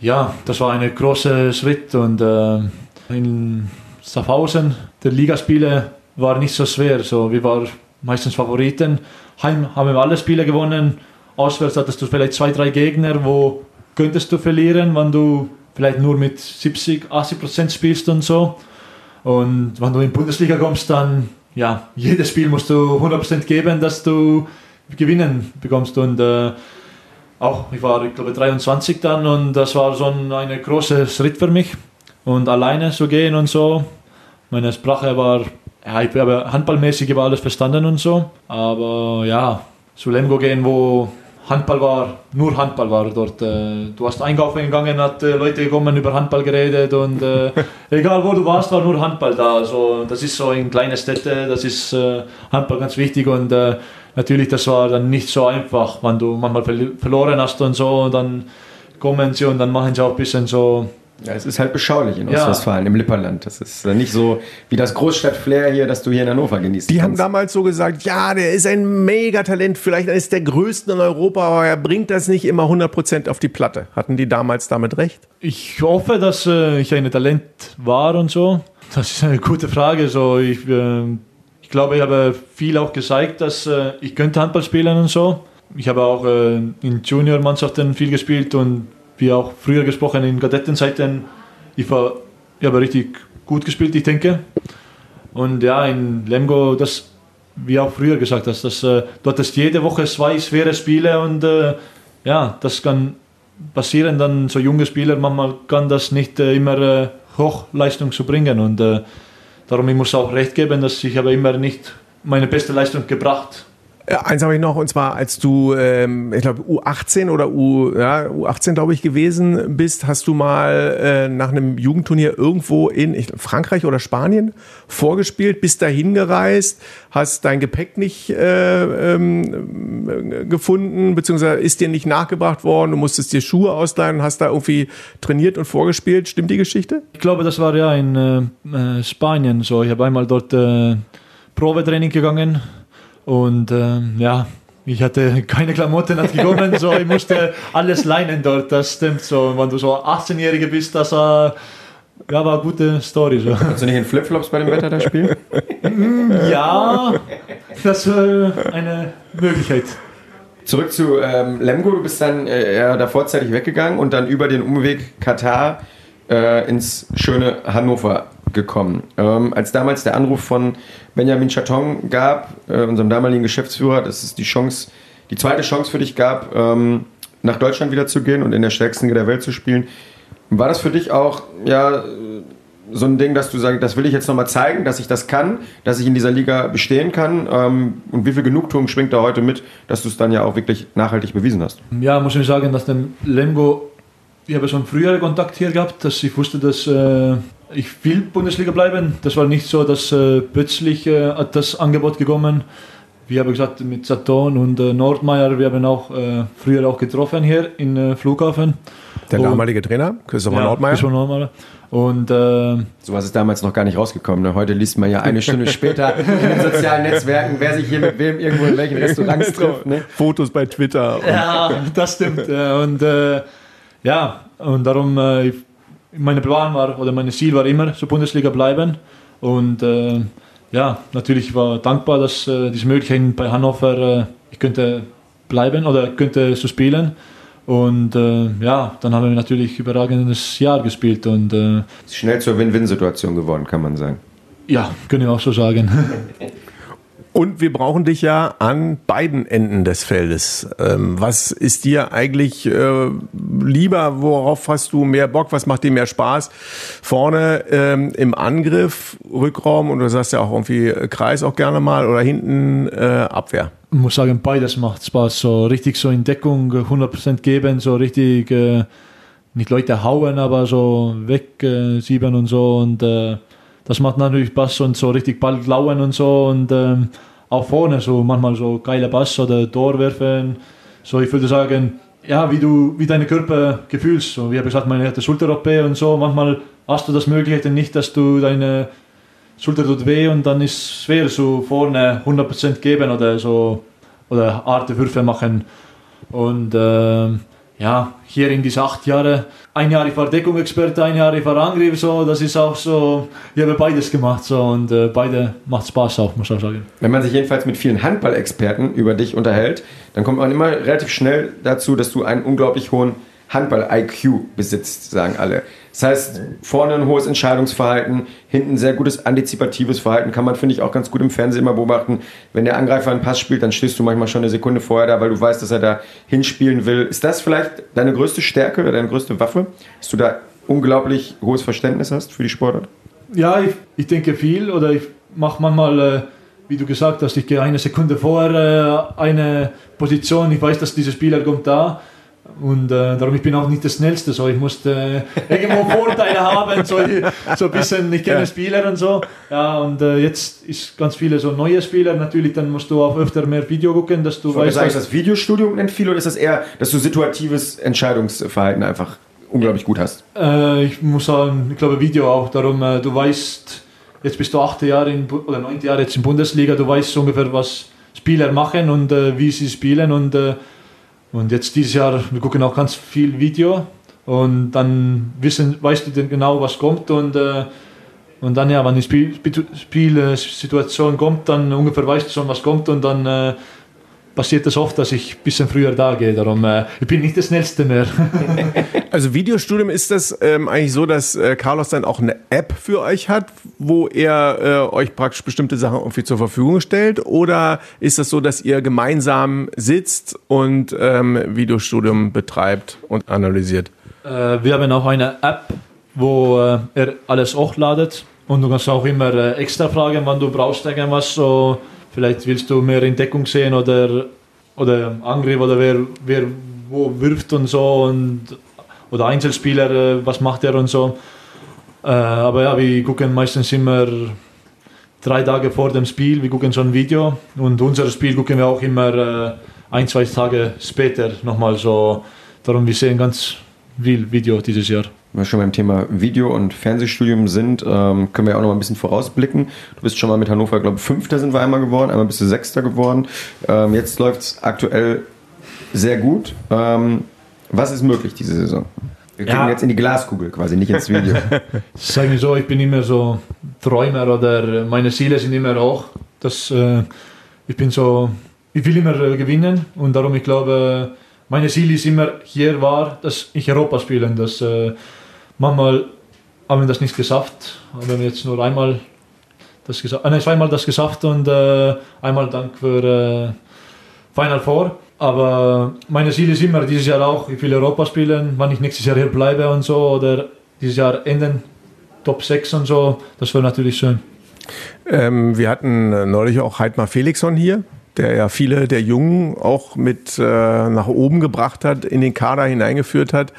ja, das war ein großer Schritt und äh, in Schaffhausen, der Ligaspiele war nicht so schwer. So, wir waren meistens Favoriten. Heim haben wir alle Spiele gewonnen. Auswärts hattest du vielleicht zwei, drei Gegner, wo könntest du verlieren, wenn du vielleicht nur mit 70, 80 Prozent spielst und so. Und wenn du in die Bundesliga kommst, dann ja, jedes Spiel musst du 100 Prozent geben, dass du gewinnen bekommst. Und äh, auch, ich war, ich glaube, 23 dann und das war so ein, ein großer Schritt für mich. Und alleine zu gehen und so. Meine Sprache war, ja, ich habe handballmäßig über alles verstanden und so. Aber ja, zu Lemgo gehen, wo Handball war, nur Handball war dort. Äh, du hast einkaufen gegangen, hat äh, Leute gekommen, über Handball geredet und äh, (laughs) egal wo du warst, war nur Handball da. Also, das ist so in kleinen Städten, das ist äh, Handball ganz wichtig und äh, natürlich, das war dann nicht so einfach, wenn du manchmal verloren hast und so, und dann kommen sie und dann machen sie auch ein bisschen so. Ja, es ist halt beschaulich in Ostwestfalen, ja. im Lipperland. Das ist nicht so wie das Großstadt-Flair hier, das du hier in Hannover genießt. Die haben damals so gesagt, ja, der ist ein Megatalent, vielleicht ist der größte in Europa, aber er bringt das nicht immer 100% auf die Platte. Hatten die damals damit recht? Ich hoffe, dass äh, ich ein Talent war und so. Das ist eine gute Frage. So, ich, äh, ich glaube, ich habe viel auch gezeigt, dass äh, ich könnte Handball spielen und so. Ich habe auch äh, in Junior-Mannschaften viel gespielt und wie auch früher gesprochen in Kadettenzeiten. Ich, war, ich habe richtig gut gespielt, ich denke. Und ja, in Lemgo, das, wie auch früher gesagt hast, dass, äh, dort ist jede Woche zwei schwere Spiele und äh, ja, das kann passieren, dann so junge Spieler, manchmal kann das nicht äh, immer äh, Hochleistung zu bringen und äh, darum ich muss auch recht geben, dass ich aber immer nicht meine beste Leistung gebracht eins habe ich noch, und zwar, als du, ähm, ich glaube, U18 oder U, ja, U18, glaube ich, gewesen bist, hast du mal äh, nach einem Jugendturnier irgendwo in ich, Frankreich oder Spanien vorgespielt, bist dahin gereist, hast dein Gepäck nicht äh, ähm, gefunden, beziehungsweise ist dir nicht nachgebracht worden, du musstest dir Schuhe ausleihen und hast da irgendwie trainiert und vorgespielt. Stimmt die Geschichte? Ich glaube, das war ja in äh, Spanien so. Ich habe einmal dort äh, Probetraining gegangen und ähm, ja, ich hatte keine Klamotten hat gekommen, so ich musste alles leinen dort. Das stimmt so. Wenn du so 18-Jährige bist, das war, ja, war eine gute Story. So. Kannst du nicht in Flipflops bei dem Wetter da spielen? (laughs) Ja, das war eine Möglichkeit. Zurück zu ähm, Lemgo, du bist dann äh, da vorzeitig weggegangen und dann über den Umweg Katar äh, ins schöne Hannover gekommen. Ähm, als damals der Anruf von Benjamin Chaton gab, äh, unserem damaligen Geschäftsführer, dass es die Chance, die zweite Chance für dich gab, ähm, nach Deutschland wieder zu gehen und in der stärksten Liga der Welt zu spielen, war das für dich auch ja so ein Ding, dass du sagst, das will ich jetzt nochmal zeigen, dass ich das kann, dass ich in dieser Liga bestehen kann? Ähm, und wie viel Genugtuung schwingt da heute mit, dass du es dann ja auch wirklich nachhaltig bewiesen hast? Ja, muss ich sagen, dass dem Lemgo ich habe schon früher Kontakt hier gehabt, dass ich wusste, dass äh, ich will Bundesliga bleiben. Das war nicht so, dass äh, plötzlich äh, hat das Angebot gekommen. Wie habe gesagt, mit Saturn und äh, Nordmeier, wir haben auch äh, früher auch getroffen hier in äh, Flughafen. Der damalige Trainer, Christopher ja, Nordmeier. Christopher Nordmeier. Und äh, sowas ist damals noch gar nicht rausgekommen. Ne? Heute liest man ja eine Stunde später in den sozialen Netzwerken, wer sich hier mit wem irgendwo in welchen Restaurants trifft. Ne? Fotos bei Twitter. Ja, das stimmt. Und äh, ja, und darum, äh, meine Plan war, oder mein Ziel war immer, zur Bundesliga bleiben. Und äh, ja, natürlich war ich dankbar, dass äh, diese Möglichkeit bei Hannover, äh, ich könnte bleiben oder könnte so spielen. Und äh, ja, dann haben wir natürlich überragendes Jahr gespielt. Und, äh, Schnell zur Win-Win-Situation geworden, kann man sagen. Ja, können wir auch so sagen. (laughs) Und wir brauchen dich ja an beiden Enden des Feldes. Ähm, was ist dir eigentlich äh, lieber? Worauf hast du mehr Bock? Was macht dir mehr Spaß? Vorne ähm, im Angriff, Rückraum und du sagst ja auch irgendwie Kreis auch gerne mal oder hinten äh, Abwehr? Ich muss sagen, beides macht Spaß. So richtig so in Deckung 100% geben, so richtig äh, nicht Leute hauen, aber so wegschieben äh, und so und äh, das macht natürlich Bass und so richtig bald lauern und so und ähm, auch vorne so manchmal so geile Bass oder Tor werfen. So, ich würde sagen, ja, wie du, wie deine Körper fühlst. So, wie habe gesagt, meine hatte Schulter-OP und so. Manchmal hast du das Möglichkeit nicht, dass du deine Schulter tut weh und dann ist es schwer, so vorne 100% geben oder so oder harte Würfe machen. Und ähm, ja, hier in diese acht Jahre, ein Jahr ich war Deckungsexperte, ein Jahr ich war Angriff, so, das ist auch so, ich habe beides gemacht so und äh, beide macht Spaß auch, muss ich sagen. Wenn man sich jedenfalls mit vielen Handballexperten über dich unterhält, dann kommt man immer relativ schnell dazu, dass du einen unglaublich hohen Handball-IQ besitzt, sagen alle. Das heißt, vorne ein hohes Entscheidungsverhalten, hinten sehr gutes antizipatives Verhalten, kann man, finde ich, auch ganz gut im Fernsehen immer beobachten. Wenn der Angreifer einen Pass spielt, dann stehst du manchmal schon eine Sekunde vorher da, weil du weißt, dass er da hinspielen will. Ist das vielleicht deine größte Stärke oder deine größte Waffe, dass du da unglaublich hohes Verständnis hast für die Sportart? Ja, ich, ich denke viel oder ich mache manchmal, äh, wie du gesagt hast, ich gehe eine Sekunde vor äh, eine Position, ich weiß, dass dieser Spieler kommt da und äh, darum ich bin auch nicht der Schnellste. So. Ich musste äh, irgendwo (laughs) Vorteile haben, so, so ein bisschen, ich kenne ja. Spieler und so. Ja, und äh, jetzt ist ganz viele so neue Spieler. Natürlich, dann musst du auch öfter mehr Video gucken, dass du ich weißt. Sagen, ist das Videostudium nennt viel oder ist das eher, dass du situatives Entscheidungsverhalten einfach unglaublich gut hast? Äh, ich muss sagen, ich glaube Video auch. Darum, äh, du weißt, jetzt bist du achte Jahre in, oder neunte Jahre jetzt in Bundesliga, du weißt ungefähr, was Spieler machen und äh, wie sie spielen und und jetzt dieses Jahr, wir gucken auch ganz viel Video. Und dann wissen, weißt du genau, was kommt? Und, äh, und dann ja, wenn die Spiel, Spielsituation kommt, dann ungefähr weißt du schon, was kommt. Und dann äh, passiert es das oft, dass ich ein bisschen früher da gehe. Darum, äh, ich bin nicht der Schnellste mehr. (laughs) also Videostudium ist das ähm, eigentlich so, dass äh, Carlos dann auch eine App für euch hat, wo er äh, euch praktisch bestimmte Sachen irgendwie zur Verfügung stellt? Oder ist das so, dass ihr gemeinsam sitzt und ähm, Videostudium betreibt und analysiert? Äh, wir haben auch eine App, wo äh, er alles hochladet und du kannst auch immer äh, extra fragen, wann du brauchst irgendwas so Vielleicht willst du mehr in Deckung sehen oder, oder Angriff oder wer, wer wo wirft und so und oder Einzelspieler, äh, was macht er und so. Äh, aber ja, wir gucken meistens immer drei Tage vor dem Spiel, wir gucken so ein Video und unser Spiel gucken wir auch immer äh, ein, zwei Tage später nochmal so. Darum wir sehen ganz viel Video dieses Jahr. Wenn wir schon beim Thema Video- und Fernsehstudium sind, ähm, können wir auch noch mal ein bisschen vorausblicken. Du bist schon mal mit Hannover, glaube ich, Fünfter sind wir einmal geworden, einmal bist du Sechster geworden. Ähm, jetzt läuft es aktuell sehr gut. Ähm, was ist möglich diese Saison? Wir gehen ja. jetzt in die Glaskugel quasi, nicht ins Video. (laughs) Sagen wir so, ich bin immer so Träumer oder meine Ziele sind immer hoch. Das, äh, ich bin so, ich will immer äh, gewinnen und darum, ich glaube, meine Ziel ist immer hier war, dass ich Europa spiele. Das, äh, Manchmal haben wir das nicht geschafft, haben wir jetzt nur einmal das gesagt, äh, nein, zweimal das geschafft und äh, einmal Dank für äh, Final Four. Aber meine Ziel ist immer dieses Jahr auch, ich will Europa spielen, wann ich nächstes Jahr hier bleibe und so oder dieses Jahr enden, Top 6 und so, das wäre natürlich schön. Ähm, wir hatten neulich auch Heidmar Felixson hier, der ja viele der Jungen auch mit äh, nach oben gebracht hat, in den Kader hineingeführt hat.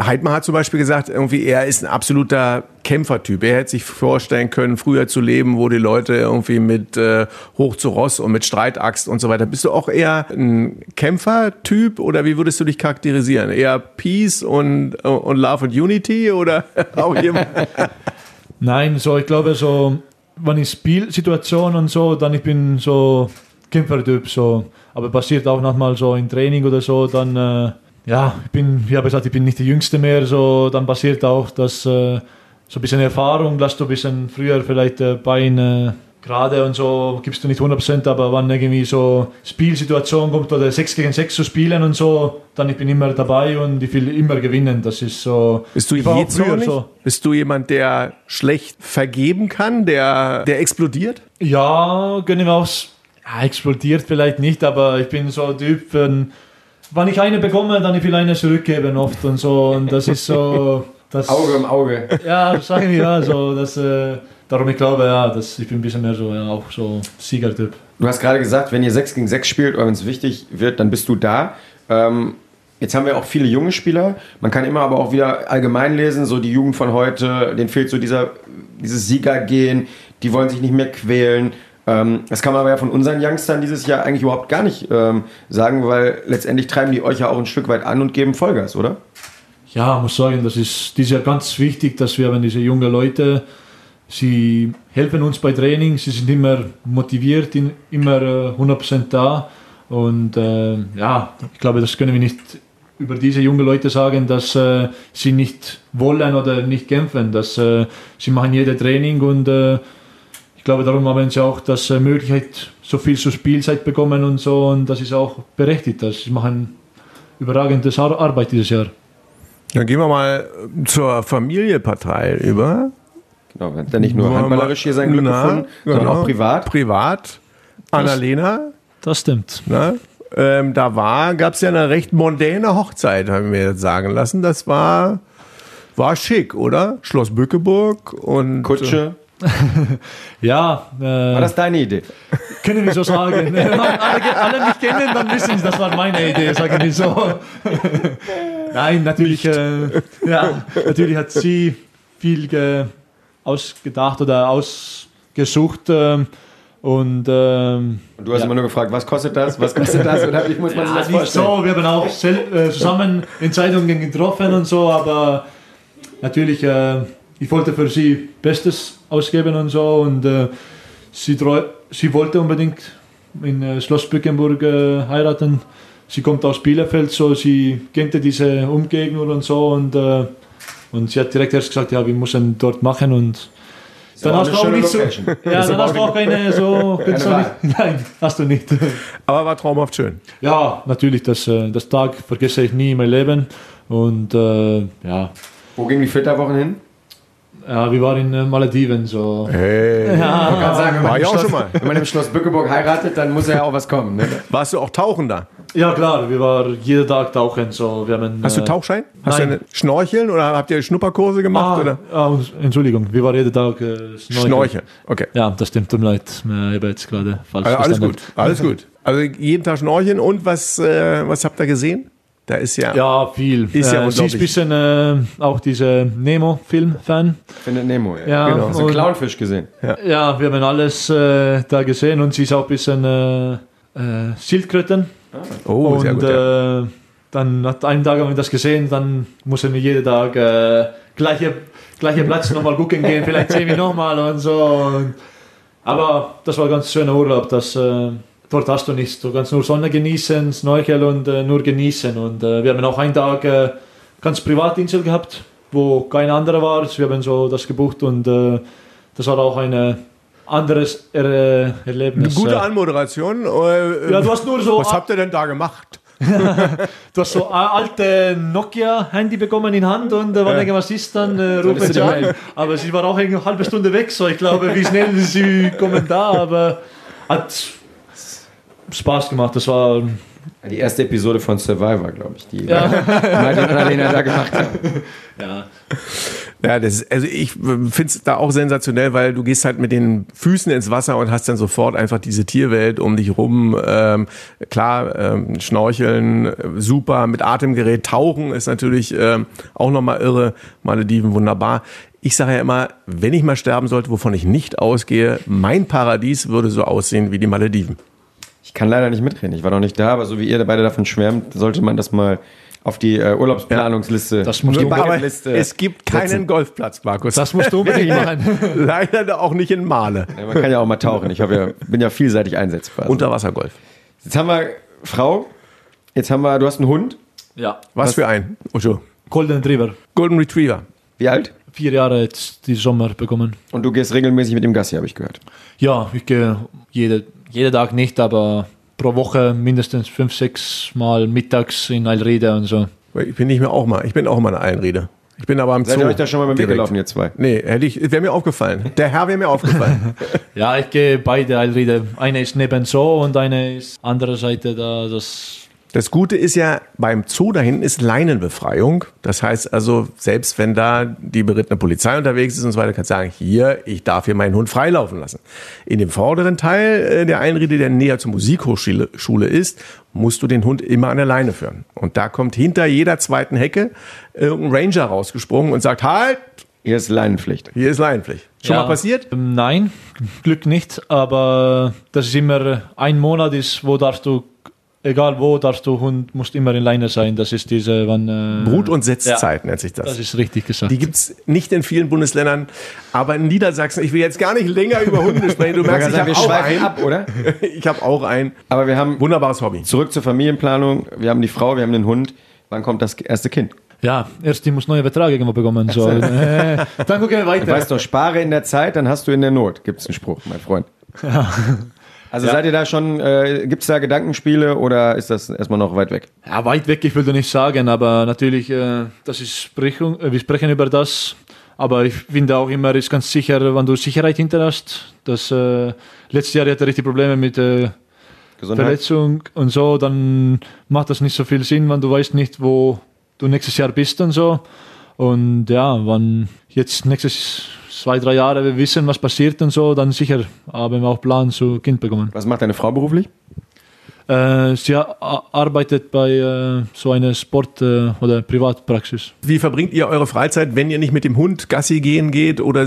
Heidmar hat zum Beispiel gesagt, irgendwie er ist ein absoluter Kämpfertyp. Er hätte sich vorstellen können, früher zu leben, wo die Leute irgendwie mit äh, hoch zu Ross und mit Streitaxt und so weiter. Bist du auch eher ein Kämpfertyp oder wie würdest du dich charakterisieren? Eher Peace und, und Love and Unity oder (laughs) auch jemand? (laughs) Nein, so ich glaube so, wenn ich Spielsituation und so, dann ich bin so Kämpfertyp. So. Aber passiert auch nochmal so im Training oder so, dann, äh, ja, ich bin, wie habe gesagt, ich bin nicht der Jüngste mehr, so, dann passiert auch, dass äh, so ein bisschen Erfahrung, lässt du ein bisschen früher vielleicht äh, Beine gerade und so, gibst du nicht 100%, aber wenn irgendwie so Spielsituation kommt oder 6 gegen 6 zu spielen und so, dann ich bin immer dabei und ich will immer gewinnen. Das ist so. Bist du jähzornig? So. Bist du jemand, der schlecht vergeben kann, der, der explodiert? Ja, können wir auch ja, explodiert vielleicht nicht, aber ich bin so ein Typ, wenn, wenn ich eine bekomme, dann ich will eine zurückgeben oft und so. Und das ist so. (laughs) Das, Auge um Auge. Ja, sagen wir ja, so, dass, äh, darum ich glaube, ja, dass ich bin ein bisschen mehr so, ja, auch so Siegertyp. Du hast gerade gesagt, wenn ihr 6 gegen 6 spielt oder wenn es wichtig wird, dann bist du da. Ähm, jetzt haben wir auch viele junge Spieler. Man kann immer aber auch wieder allgemein lesen, so die Jugend von heute, denen fehlt so dieser, dieses Siegergehen, die wollen sich nicht mehr quälen. Ähm, das kann man aber ja von unseren Youngstern dieses Jahr eigentlich überhaupt gar nicht ähm, sagen, weil letztendlich treiben die euch ja auch ein Stück weit an und geben Vollgas, oder? Ja, muss sagen, das ist dieses Jahr ganz wichtig, dass wir haben diese jungen Leute, sie helfen uns bei Training, sie sind immer motiviert, immer äh, 100% da. Und äh, ja, ich glaube, das können wir nicht über diese jungen Leute sagen, dass äh, sie nicht wollen oder nicht kämpfen. Dass, äh, sie machen jede Training und äh, glaube, darum haben sie auch das äh, Möglichkeit, so viel zur Spielzeit bekommen und so. Und das ist auch berechtigt. dass Sie machen überragende Ar- Arbeit dieses Jahr. Dann gehen wir mal zur Familienpartei über. Genau, hat er nicht nur handballerisch hier sein Glück Na, gefunden, sondern genau. auch privat. Privat. Annalena, Das stimmt. ne? ähm, da war, gab es ja eine recht mondäne Hochzeit, haben wir jetzt sagen lassen. Das war, war schick, oder? Schloss Bückeburg und Kutsche. (laughs) Ja, äh, War das deine Idee? können wir so sagen. (laughs) Alle, alle mich kennen, dann wissen sie, das war meine Idee, sagen wir so. (laughs) Nein, natürlich, äh, ja, natürlich hat sie viel ge ausgedacht oder ausgesucht. ähm, und ähm, Und du hast Ja. immer nur gefragt, was kostet das? Was kostet das? Oder wie muss man sich ja, das nicht vorstellen? so, wir haben auch äh, zusammen Entscheidungen getroffen und so, aber natürlich, äh, ich wollte für sie Bestes ausgeben und so und äh, sie, treu- sie wollte unbedingt in äh, Schloss Bückenburg äh, heiraten. Sie kommt aus Bielefeld, so sie kannte diese Umgegend und so und, äh, und sie hat direkt erst gesagt, ja, wir müssen dort machen und dann hast eine du auch nicht so, ja, dann hast du auch keine so, (laughs) kannst du Wahl. nicht, (laughs) nein, hast du nicht. Aber war traumhaft schön. Ja, natürlich, das, äh, das Tag vergesse ich nie in meinem Leben. Und äh, ja, Wo ging die Flitterwochen hin? Ja, wir waren in äh, Malediven. So. Hey. Ich kann sagen, wenn man, War im ich auch Schloss, schon mal. wenn man im Schloss Bückeburg heiratet, dann muss ja auch was kommen. Ne? Warst du auch tauchen da? Ja, klar, wir waren jeden Tag tauchen. So. Wir haben, Hast du äh, Tauchschein? Hast nein. du eine Schnorcheln oder habt ihr Schnupperkurse gemacht? Ah, oder? ah, Entschuldigung, wir waren jeden Tag äh, Snorkeln. Schnorcheln. Okay. Ja, das stimmt, tut mir leid. Ich habe jetzt gerade falsch Also alles gut, alles gut. Also jeden Tag Schnorcheln und was, äh, was habt ihr gesehen? Da ist ja, Ja, viel. Ist ja äh, sie ist ein bisschen äh, auch diese Nemo-Film-Fan. Findet Nemo. Ja. Ja, Genau. Hast du Clownfisch gesehen? Ja, wir haben alles äh, da gesehen und sie ist auch ein bisschen äh, äh, Schildkröten. oh, und sehr gut. ja. äh, dann nach einem Tag haben wir das gesehen, dann mussten wir jeden Tag äh, gleiche, gleiche Platz nochmal gucken gehen, vielleicht sehen wir nochmal und so. Und, aber das war ein ganz schöner Urlaub. Das, äh, dort hast du nichts. Du kannst nur Sonne genießen, Snorkel und äh, nur genießen. Und äh, wir haben auch einen Tag äh, ganz Privatinsel gehabt, wo kein anderer war. Wir haben so das gebucht und äh, das war auch ein anderes er Eine Erlebnis. gute Äh, Anmoderation. Äh, ja, du hast nur so was habt ihr denn da gemacht? (laughs) Du hast so alte Nokia-Handy bekommen in Hand und äh, wenn irgendwas ist, dann äh, du sie an. Aber sie war auch eine halbe Stunde weg, so ich glaube, wie schnell sie kommen da, aber hat Spaß gemacht. Das war Die erste Episode von Survivor, glaube ich, die Ja. Martin und Annalena da gemacht haben. (laughs) ja, Ja, das ist, also ich finde es da auch sensationell, weil du gehst halt mit den Füßen ins Wasser und hast dann sofort einfach diese Tierwelt um dich rum. Ähm, klar, ähm, Schnorcheln, äh, super, mit Atemgerät tauchen ist natürlich ähm, auch nochmal irre. Malediven, wunderbar. Ich sage ja immer, wenn ich mal sterben sollte, wovon ich nicht ausgehe, mein Paradies würde so aussehen wie die Malediven. Ich kann leider nicht mitreden. Ich war noch nicht da, aber so wie ihr beide davon schwärmt, sollte man das mal auf die äh, Urlaubsplanungsliste. Das musst auf die du- Aber Bucketliste es gibt keinen setzen. Golfplatz, Markus. das musst du unbedingt machen. (laughs) Leider auch nicht in Male. Ja, man kann ja auch mal tauchen. Ich ja, bin ja vielseitig einsetzbar. Also. Unterwassergolf. Jetzt haben wir Frau. Jetzt haben wir, du hast einen Hund. Ja, Was, für ein? Ucho. Golden Retriever. Golden Retriever. Wie alt? Vier Jahre jetzt die Sommer bekommen. Und du gehst regelmäßig mit dem Gassi, habe ich gehört. Ja, ich gehe jede, jeden Tag nicht, aber pro Woche mindestens fünf, sechs Mal mittags in Alrede und so. Ich bin nicht mehr auch mal. Ich bin auch mal eine Allenrede. Ich bin aber am Seid Zoo. ihr euch da schon mal mit direkt. weggelaufen, ihr zwei? Nee, hätte ich, wäre mir aufgefallen. Der Herr wäre mir aufgefallen. (laughs) Ja, ich gehe beide Eilriede. Eine ist neben Zoo und eine ist andere Seite da. Das Das Gute ist ja, beim Zoo da hinten ist Leinenbefreiung. Das heißt also, selbst wenn da die berittene Polizei unterwegs ist und so weiter, kannst du sagen, hier, ich darf hier meinen Hund freilaufen lassen. In dem vorderen Teil äh, der Einriede, der näher zur Musikhochschule Schule ist, musst du den Hund immer an der Leine führen. Und da kommt hinter jeder zweiten Hecke irgendein Ranger rausgesprungen und sagt, halt, Hier ist Leinenpflicht. hier ist Leinenpflicht. Schon Ja. mal passiert? Ähm, Nein, Glück nicht, aber das ist immer ein Monat ist, wo darfst du, egal wo, darfst du Hund, musst immer in Leine sein. Das ist diese, wann, äh, Brut- und Setzzeit nennt sich Das ist richtig gesagt. Die gibt's nicht in vielen Bundesländern, aber in Niedersachsen, ich will jetzt gar nicht länger über Hunde (laughs) sprechen. Du merkst, ich wir habe auch schweifen einen. ab, oder? (laughs) Ich habe auch ein Aber wir haben wunderbares Hobby. zurück zur Familienplanung. Wir haben die Frau, wir haben den Hund. Wann kommt das erste Kind? ja, erst die muss neue Verträge irgendwo bekommen. So. (laughs) äh, dann gucken wir Du weiter. weißt doch, spare in der Zeit, dann hast du in der Not. Gibt's einen Spruch, mein Freund. Also seid ihr da schon, äh, gibt's da Gedankenspiele oder ist das erstmal noch weit weg? Ja, weit weg, ich würde nicht sagen, aber natürlich, äh, das ist Sprechung, äh, wir sprechen über das. Aber ich finde auch immer, ist ganz sicher, wenn du Sicherheit hinter hast. Das, äh, letztes Jahr hatte er richtig Probleme mit äh? Verletzung und so, dann macht das nicht so viel Sinn, wenn du weißt nicht, wo du nächstes Jahr bist und so. Und ja, wenn jetzt nächstes zwei, drei Jahre wir wissen, was passiert und so, dann sicher haben wir auch Plan zu Kind bekommen. Was macht deine Frau beruflich? Äh, sie a- arbeitet bei äh, so einer Sport- äh, oder Privatpraxis. Wie verbringt ihr eure Freizeit, wenn ihr nicht mit dem Hund Gassi gehen geht oder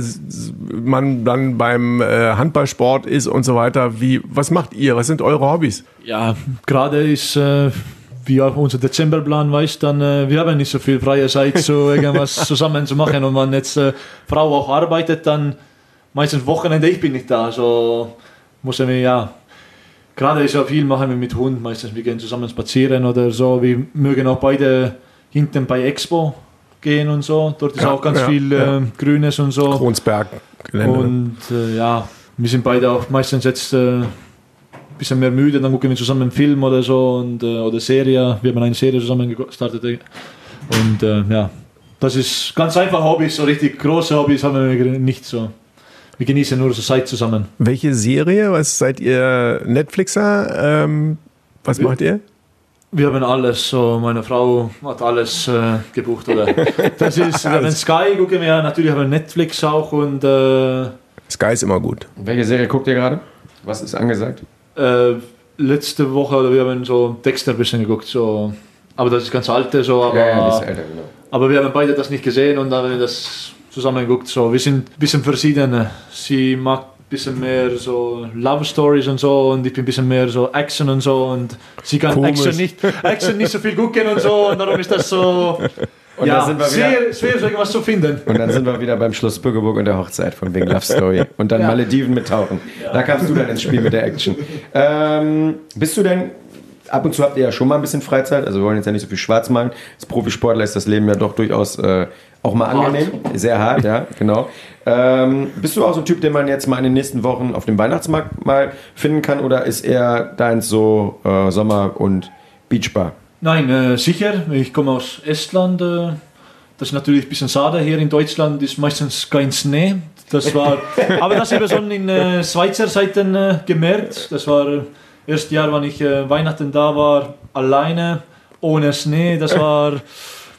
man dann beim Handballsport ist und so weiter? Wie, was macht ihr? Was sind eure Hobbys? Ja, gerade ist, äh, wie auch unser Dezemberplan weiß, dann äh, wir haben nicht so viel freie Zeit, so (laughs) irgendwas zusammen zu machen. Und wenn jetzt äh, Frau auch arbeitet, dann meistens Wochenende, ich bin nicht da, so müssen wir ja. Gerade ist ja viel machen wir mit Hund, meistens wir gehen zusammen spazieren oder so. Wir mögen auch beide hinten bei Expo gehen und so. Dort ist Ja, auch ganz ja, viel ja. äh, Grünes und so. Kronsberg, Gelände. Und äh, ja, wir sind beide auch meistens jetzt äh, bisschen mehr müde, dann gucken wir zusammen einen Film oder so und, äh, oder Serie. Wir haben eine Serie zusammen gestartet. äh. Und äh, ja, das ist ganz einfach Hobbys, so richtig große Hobbys haben wir nicht so. Wir genießen nur so Zeit zusammen. Welche Serie? Was seid ihr Netflixer? Ähm, was macht ihr? Wir haben alles, so meine Frau hat alles äh, gebucht. Oder? (laughs) Das ist, wir haben Sky, gucken wir, natürlich haben wir Netflix auch und äh, Sky ist immer gut. Welche Serie guckt ihr gerade? Was ist angesagt? Äh, letzte Woche, oder wir haben so Dexter ein bisschen geguckt, so. Aber das ist ganz alte, so. Aber, Ja, ja, die ist älter, genau. aber wir haben beide das nicht gesehen und dann haben wir das zusammen geguckt, so. Wir sind ein bisschen verschieden. Sie mag ein bisschen mehr so Love Stories und so und ich bin ein bisschen mehr so Action und so und sie kann Komisch. Action nicht, Action nicht so viel gucken und so und darum ist das so. Und ja, da sind wir schwer, wieder- schwer, so irgendwas zu finden. Und dann sind wir wieder beim Schloss Bürgerburg und der Hochzeit von wegen Love Story. Und dann Malediven mit Tauchen. Da kamst du dann ins Spiel mit der Action. Ähm, bist du denn, ab und zu habt ihr ja schon mal ein bisschen Freizeit, also wir wollen jetzt ja nicht so viel schwarz malen. Als Profisportler ist das Leben ja doch durchaus äh, auch mal angenehm. Sehr hart, ja, genau. Ähm, bist du auch so ein Typ, den man jetzt mal in den nächsten Wochen auf dem Weihnachtsmarkt mal finden kann oder ist eher deins so äh, Sommer- und Beachbar? Nein, äh, sicher. Ich komme aus Estland. Äh, das ist natürlich ein bisschen schade. Hier in Deutschland ist meistens kein Schnee. Das war, (laughs) aber das habe ich schon in äh, Schweizer Seiten äh, gemerkt. Das war äh, erste Jahr, wenn ich äh, Weihnachten da war, alleine, ohne Schnee. Das war,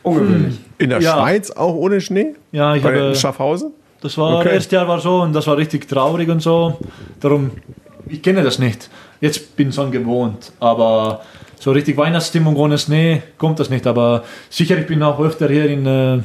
Ungewöhnlich. In der Ja. Schweiz auch ohne Schnee? ja, ich Bei habe, Schaffhausen? das war, Okay. erste Jahr war so und das war richtig traurig und so. Darum, ich kenne das nicht. Jetzt bin ich schon gewohnt, aber so richtig Weihnachtsstimmung ohne Schnee kommt das nicht. Aber sicher, ich bin auch öfter hier in äh,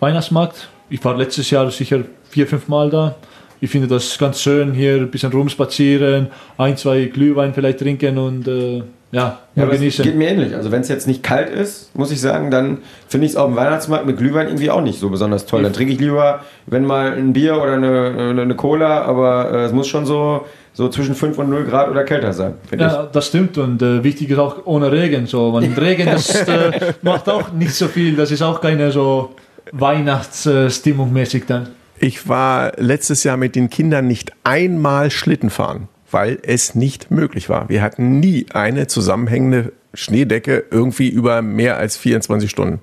Weihnachtsmarkt. Ich war letztes Jahr sicher vier, fünf Mal da. Ich finde das ganz schön, hier ein bisschen rumspazieren, ein, zwei Glühwein vielleicht trinken und äh, ja, Ja, genießen. geht mir ähnlich. Also wenn es jetzt nicht kalt ist, muss ich sagen, dann finde ich es auf dem Weihnachtsmarkt mit Glühwein irgendwie auch nicht so besonders toll. Dann trinke ich lieber, wenn mal ein Bier oder eine, eine, eine Cola, aber äh, es muss schon so, so zwischen 5 und 0 Grad oder kälter sein, Ja, das stimmt und äh, wichtig ist auch ohne Regen. So, wenn (laughs) Regen das äh, macht auch nicht so viel. Das ist auch keine so Weihnachtsstimmung mäßig dann. Ich war letztes Jahr mit den Kindern nicht einmal Schlitten fahren, weil es nicht möglich war. Wir hatten nie eine zusammenhängende Schneedecke irgendwie über mehr als 24 Stunden.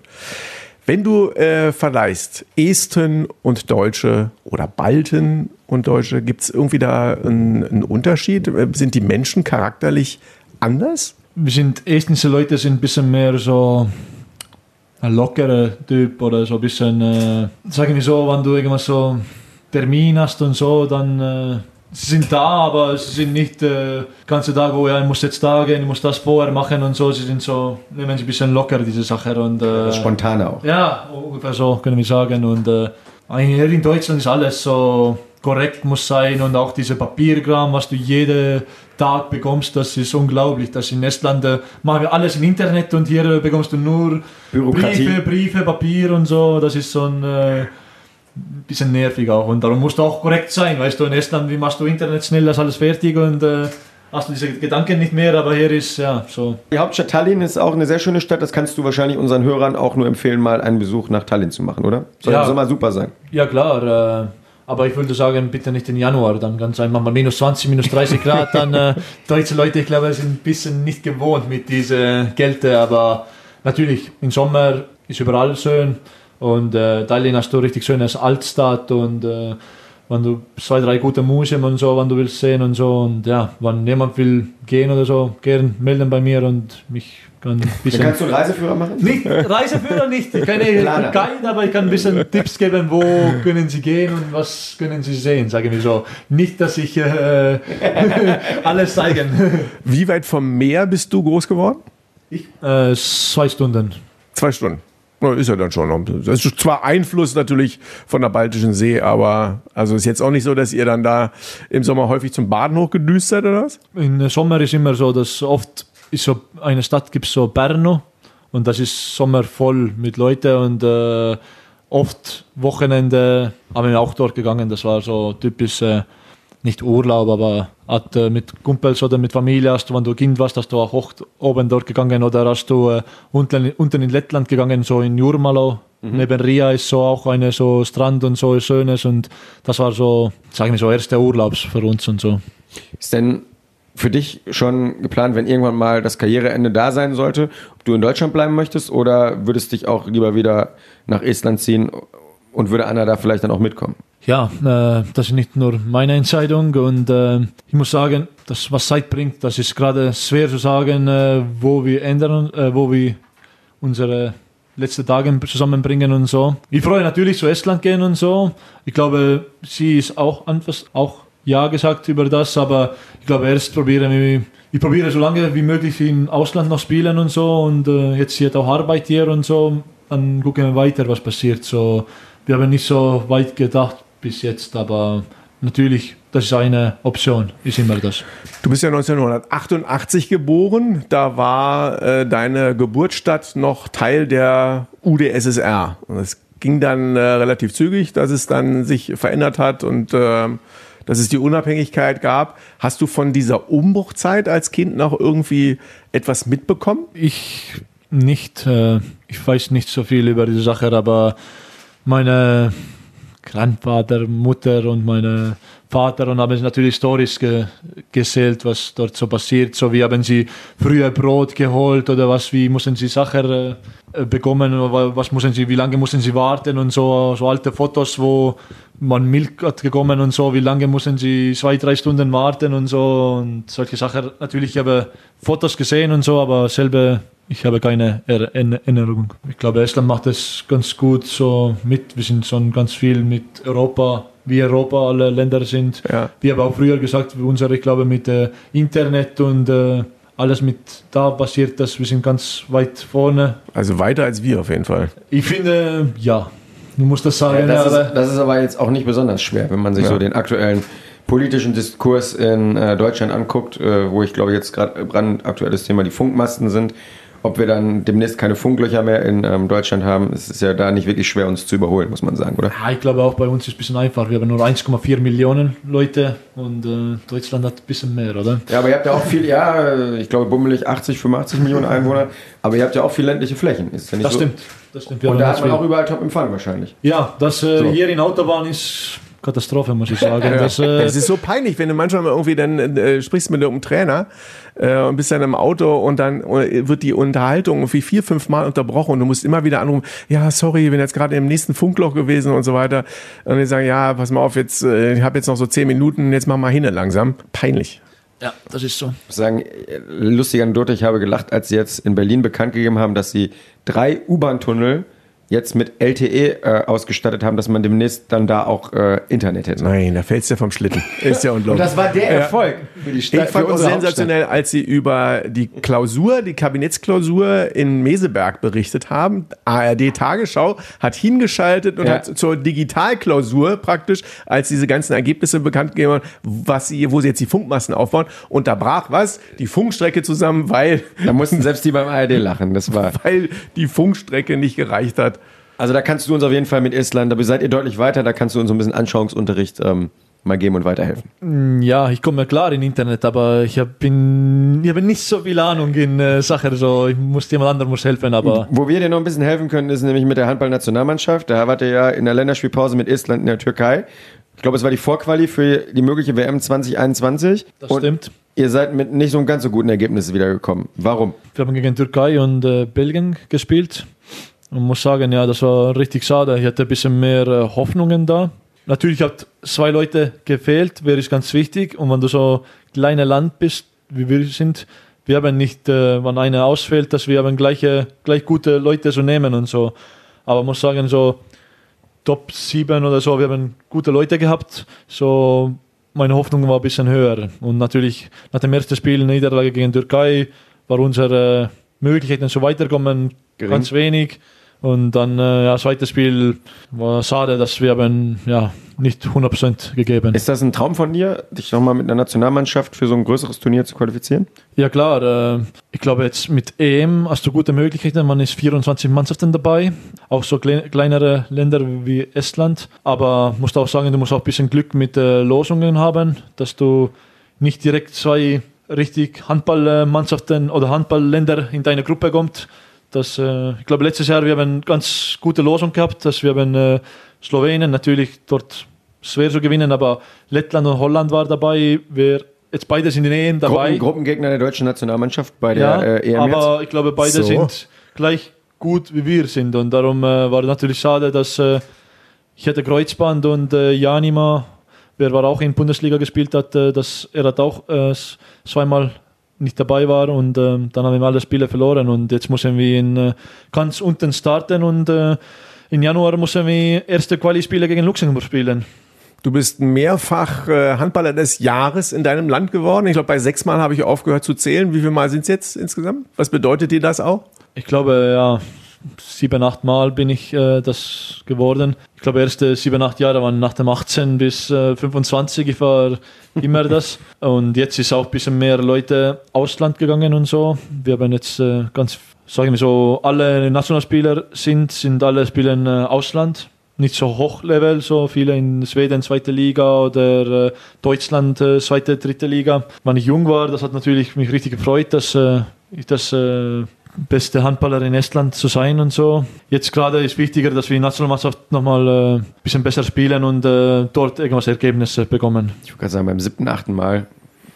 Wenn du äh, verleihst Esten und Deutsche oder Balten und Deutsche, gibt es irgendwie da einen, Unterschied? Äh, Sind die Menschen charakterlich anders? Wir sind estnische Leute sind ein bisschen mehr so ein lockerer Typ oder so ein bisschen, äh, sagen wir so, wenn du irgendwas so Termin hast und so, dann äh, sie sind da, aber sie sind nicht äh, ganze Tag, oh ja, ich muss jetzt da gehen, ich muss das vorher machen und so. Sie sind so, nehmen sie ein bisschen locker diese Sache und äh, Spontan auch. ja, ungefähr so können wir sagen. Und äh, hier in Deutschland ist alles so korrekt muss sein und auch diese Papierkram, was du jeden Tag bekommst, das ist unglaublich. Das in Estland äh, machen wir alles im Internet und hier äh, bekommst du nur Bürokratie. Briefe, Briefe, Papier und so. Das ist so ein äh, bisschen nervig auch und darum musst du auch korrekt sein, weißt du. In Estland, wie machst du Internet schnell, das ist alles fertig und äh, hast du diese Gedanken nicht mehr, aber hier ist ja so. Die Hauptstadt Tallinn ist auch eine sehr schöne Stadt. Das kannst du wahrscheinlich unseren Hörern auch nur empfehlen, mal einen Besuch nach Tallinn zu machen, oder? Soll, Ja. soll mal super sein. Ja klar, äh, aber ich würde sagen, bitte nicht im Januar, dann ganz einfach mal minus 20, minus 30 Grad, (laughs) dann äh, deutsche Leute, ich glaube, sind ein bisschen nicht gewohnt mit dieser Kälte, aber natürlich, im Sommer ist überall schön und äh, Tallinn hast du richtig schönes Altstadt und äh, wenn du zwei, drei gute Museen und so, wenn du willst sehen und so und ja, wenn jemand will gehen oder so, gern melden bei mir und mich kann ein Dann bisschen... kannst du einen Reiseführer machen? Nicht, Reiseführer nicht. Ich kann (laughs) nicht Planer. Guide, aber ich kann ein bisschen Tipps geben, wo können Sie gehen und was können Sie sehen, sagen wir so. Nicht, dass ich äh, (laughs) alles zeigen. Wie weit vom Meer bist du groß geworden? Äh, zwei Stunden. Zwei Stunden. Ist ja dann schon noch. Das ist zwar Einfluss natürlich von der Baltischen See, aber also ist jetzt auch nicht so, dass ihr dann da im Sommer häufig zum Baden hochgedüst seid oder was? Im Sommer ist immer so, dass oft ist so eine Stadt gibt so Berno und das ist Sommer voll mit Leuten und äh, oft Wochenende haben wir auch dort gegangen. Das war so typisch äh, nicht Urlaub, aber hat, äh, mit Kumpels oder mit Familie hast du, wenn du Kind warst, hast du auch hoch oben dort gegangen oder hast du äh, unten, unten in Lettland gegangen, so in Jurmalo. Neben Ria ist so auch eine so Strand und so schönes und das war so, sagen wir so, erste Urlaubs für uns und so. Ist denn für dich schon geplant, wenn irgendwann mal das Karriereende da sein sollte, ob du in Deutschland bleiben möchtest oder würdest dich auch lieber wieder nach Estland ziehen und würde Anna da vielleicht dann auch mitkommen? Ja, äh, das ist nicht nur meine Entscheidung und äh, ich muss sagen, das was Zeit bringt, das ist gerade schwer zu sagen, äh, wo wir ändern, äh, wo wir unsere letzten Tage zusammenbringen und so. Ich freue natürlich zu Estland gehen und so. Ich glaube, sie ist auch anfangs auch ja gesagt über das, aber ich glaube erst probieren wir ich probiere so lange wie möglich im Ausland noch spielen und so und äh, jetzt hier auch Arbeit hier und so, dann gucken wir weiter, was passiert. So, wir haben nicht so weit gedacht bis jetzt, aber natürlich, das ist eine Option, ist immer das. Du bist ja 1988 geboren. Da war äh, deine Geburtsstadt noch Teil der UdSSR. Und es ging dann äh, relativ zügig, dass es dann sich verändert hat und ähm, dass es die Unabhängigkeit gab. Hast du von dieser Umbruchzeit als Kind noch irgendwie etwas mitbekommen? Ich nicht, äh, ich weiß nicht so viel über diese Sache, aber meine Grandvater, Mutter und meine Vater und haben natürlich Stories ge gezählt, was dort so passiert. So wie haben sie früher Brot geholt oder was, wie mussten sie Sachen äh, bekommen, was mussten sie, wie lange mussten sie warten und so, so alte Fotos, wo man Milch hat gekommen und so, wie lange mussten sie zwei, drei Stunden warten und so und solche Sachen. Natürlich, ich habe Fotos gesehen und so, aber selber ich habe keine Er- Erinnerung. Ich glaube, Estland macht es ganz gut so mit. Wir sind schon ganz viel mit Europa, wie Europa alle Länder sind. Ja. Wir haben auch früher gesagt, unsere, ich glaube, mit äh, Internet und äh, alles mit da passiert, dass wir sind ganz weit vorne. Also weiter als wir auf jeden Fall. Ich finde, ja, du musst das sagen. das, aber ist, das ist aber jetzt auch nicht besonders schwer, wenn man sich Ja. so den aktuellen politischen Diskurs in äh, Deutschland anguckt, äh, wo ich glaube jetzt gerade brandaktuelles Thema die Funkmasten sind. Ob wir dann demnächst keine Funklöcher mehr in ähm, Deutschland haben, es ist ja da nicht wirklich schwer, uns zu überholen, muss man sagen, oder? Ja, ich glaube auch bei uns ist es ein bisschen einfach. Wir haben nur 1,4 Millionen Leute und äh, Deutschland hat ein bisschen mehr, oder? Ja, aber ihr habt ja auch viel, ja, ich glaube bummelig 80, 85 Millionen Einwohner, aber ihr habt ja auch viel ländliche Flächen. Ist ja nicht Das so? stimmt. Das stimmt. Und da hat man viel. auch überall Top-Empfang wahrscheinlich. Ja, das äh, So. hier in Autobahn ist Katastrophe, muss ich sagen. Das, äh, Es ist so peinlich, wenn du manchmal mal irgendwie dann äh, sprichst mit einem Trainer äh, und bist dann im Auto und dann äh, wird die Unterhaltung irgendwie vier, fünf Mal unterbrochen und du musst immer wieder anrufen, ja, sorry, ich bin jetzt gerade im nächsten Funkloch gewesen und so weiter. Und die sagen, ja, pass mal auf, jetzt, äh, ich habe jetzt noch so zehn Minuten, jetzt mach mal hin langsam. Peinlich. ja, das ist so. Ich muss sagen, äh, lustige Anekdote, ich habe gelacht, als sie jetzt in Berlin bekannt gegeben haben, dass sie drei U-Bahn-Tunnel jetzt mit LTE äh, ausgestattet haben, dass man demnächst dann da auch äh, Internet hätte. Nein, da fällst du vom Schlitten. Ist ja (laughs) unglaublich. war der Erfolg für die Ich fand auch unsere sensationell, als sie über die Klausur, die Kabinettsklausur in Meseberg berichtet haben. ARD Tagesschau hat hingeschaltet und Ja. hat zur Digitalklausur praktisch, als diese ganzen Ergebnisse bekannt gegeben haben, was sie, wo sie jetzt die Funkmassen aufbauen. Und da brach was? Die Funkstrecke zusammen, weil, Hauptstadt. Da mussten selbst die beim ARD lachen. Das war. (laughs) weil die Funkstrecke nicht gereicht hat. Also da kannst du uns auf jeden Fall mit Estland, da seid ihr deutlich weiter, da kannst du uns so ein bisschen Anschauungsunterricht ähm, mal geben und weiterhelfen. Ja, ich komme klar in Internet, aber ich habe hab nicht so viel Ahnung in äh, Sachen. So, ich muss jemand anderem muss helfen, aber Wo wir dir noch ein bisschen helfen können, ist nämlich mit der Handballnationalmannschaft. Da wart ihr ja in der Länderspielpause mit Estland in der Türkei. Ich glaube, es war die Vorquali für die mögliche WM 2021. das und stimmt. Ihr seid mit nicht so ganz so guten Ergebnissen wiedergekommen. Warum? Wir haben gegen Türkei und äh, Belgien gespielt und muss sagen, ja, das war richtig schade. Ich hatte ein bisschen mehr äh, Hoffnungen da. Natürlich hat zwei Leute gefehlt, wäre ist ganz wichtig. Und wenn du so kleines Land bist, wie wir sind, wir haben nicht, äh, wenn einer ausfällt, dass wir haben gleiche, gleich gute Leute zu nehmen und so. Aber muss sagen, so Top 7 oder so, wir haben gute Leute gehabt. So, meine Hoffnung war ein bisschen höher. Und natürlich nach dem ersten Spiel, Niederlage gegen Türkei, war unsere Möglichkeiten zu weiterkommen Gering. ganz wenig. Und dann, äh, ja, zweites Spiel war schade, dass wir haben, ja, nicht 100% gegeben. Ist das ein Traum von dir, dich nochmal mit einer Nationalmannschaft für so ein größeres Turnier zu qualifizieren? Ja klar, äh, ich glaube jetzt mit EM hast du gute Möglichkeiten, man ist 24 Mannschaften dabei, auch so kle kleinere Länder wie Estland, aber musst auch sagen, du musst auch ein bisschen Glück mit äh, Losungen haben, dass du nicht direkt zwei richtig Handballmannschaften oder Handballländer in deine Gruppe kommt. Das, äh, ich glaube, letztes Jahr wir haben ganz gute Losung gehabt, dass wir haben äh, Slowenien natürlich dort schwer zu gewinnen, aber Lettland und Holland war dabei. Wir jetzt beide sind in EM dabei. Gruppen, Gruppengegner der deutschen Nationalmannschaft bei der Ja, äh, EM aber ich glaube, beide So. sind gleich gut wie wir sind. Und darum äh, war es natürlich schade, dass äh, ich hatte Kreuzband und äh, Janima, wer war auch in Bundesliga gespielt hat, äh, dass er hat auch äh, zweimal nicht dabei war und ähm, dann haben wir alle Spiele verloren und jetzt müssen wir in äh, ganz unten starten und äh, im Januar müssen wir erste Quali-Spiele gegen Luxemburg spielen. Du bist mehrfach äh, Handballer des Jahres in deinem Land geworden. Ich glaube, bei sechs Mal habe ich aufgehört zu zählen. Wie viele Mal sind es jetzt insgesamt? Was bedeutet dir das auch? Ich glaube, ja, sieben, acht Mal bin ich äh, das geworden. Ich glaube, erste sieben, acht Jahre waren nach dem 18 bis äh, 25. Ich war immer das. Und jetzt ist auch ein bisschen mehr Leute Ausland gegangen und so. Wir haben jetzt äh, ganz, sagen wir so, alle Nationalspieler sind, sind alle spielen äh, Ausland. Nicht so hochlevel, so viele in Schweden zweite Liga oder äh, Deutschland äh, zweite, dritte Liga. Wenn ich jung war, das hat natürlich mich richtig gefreut, dass ich das beste Handballer in Estland zu sein und so. Jetzt gerade ist wichtiger, dass wir die Nationalmannschaft nochmal äh, ein bisschen besser spielen und äh, dort irgendwas Ergebnisse bekommen. Ich würde gerade sagen, beim siebten, achten Mal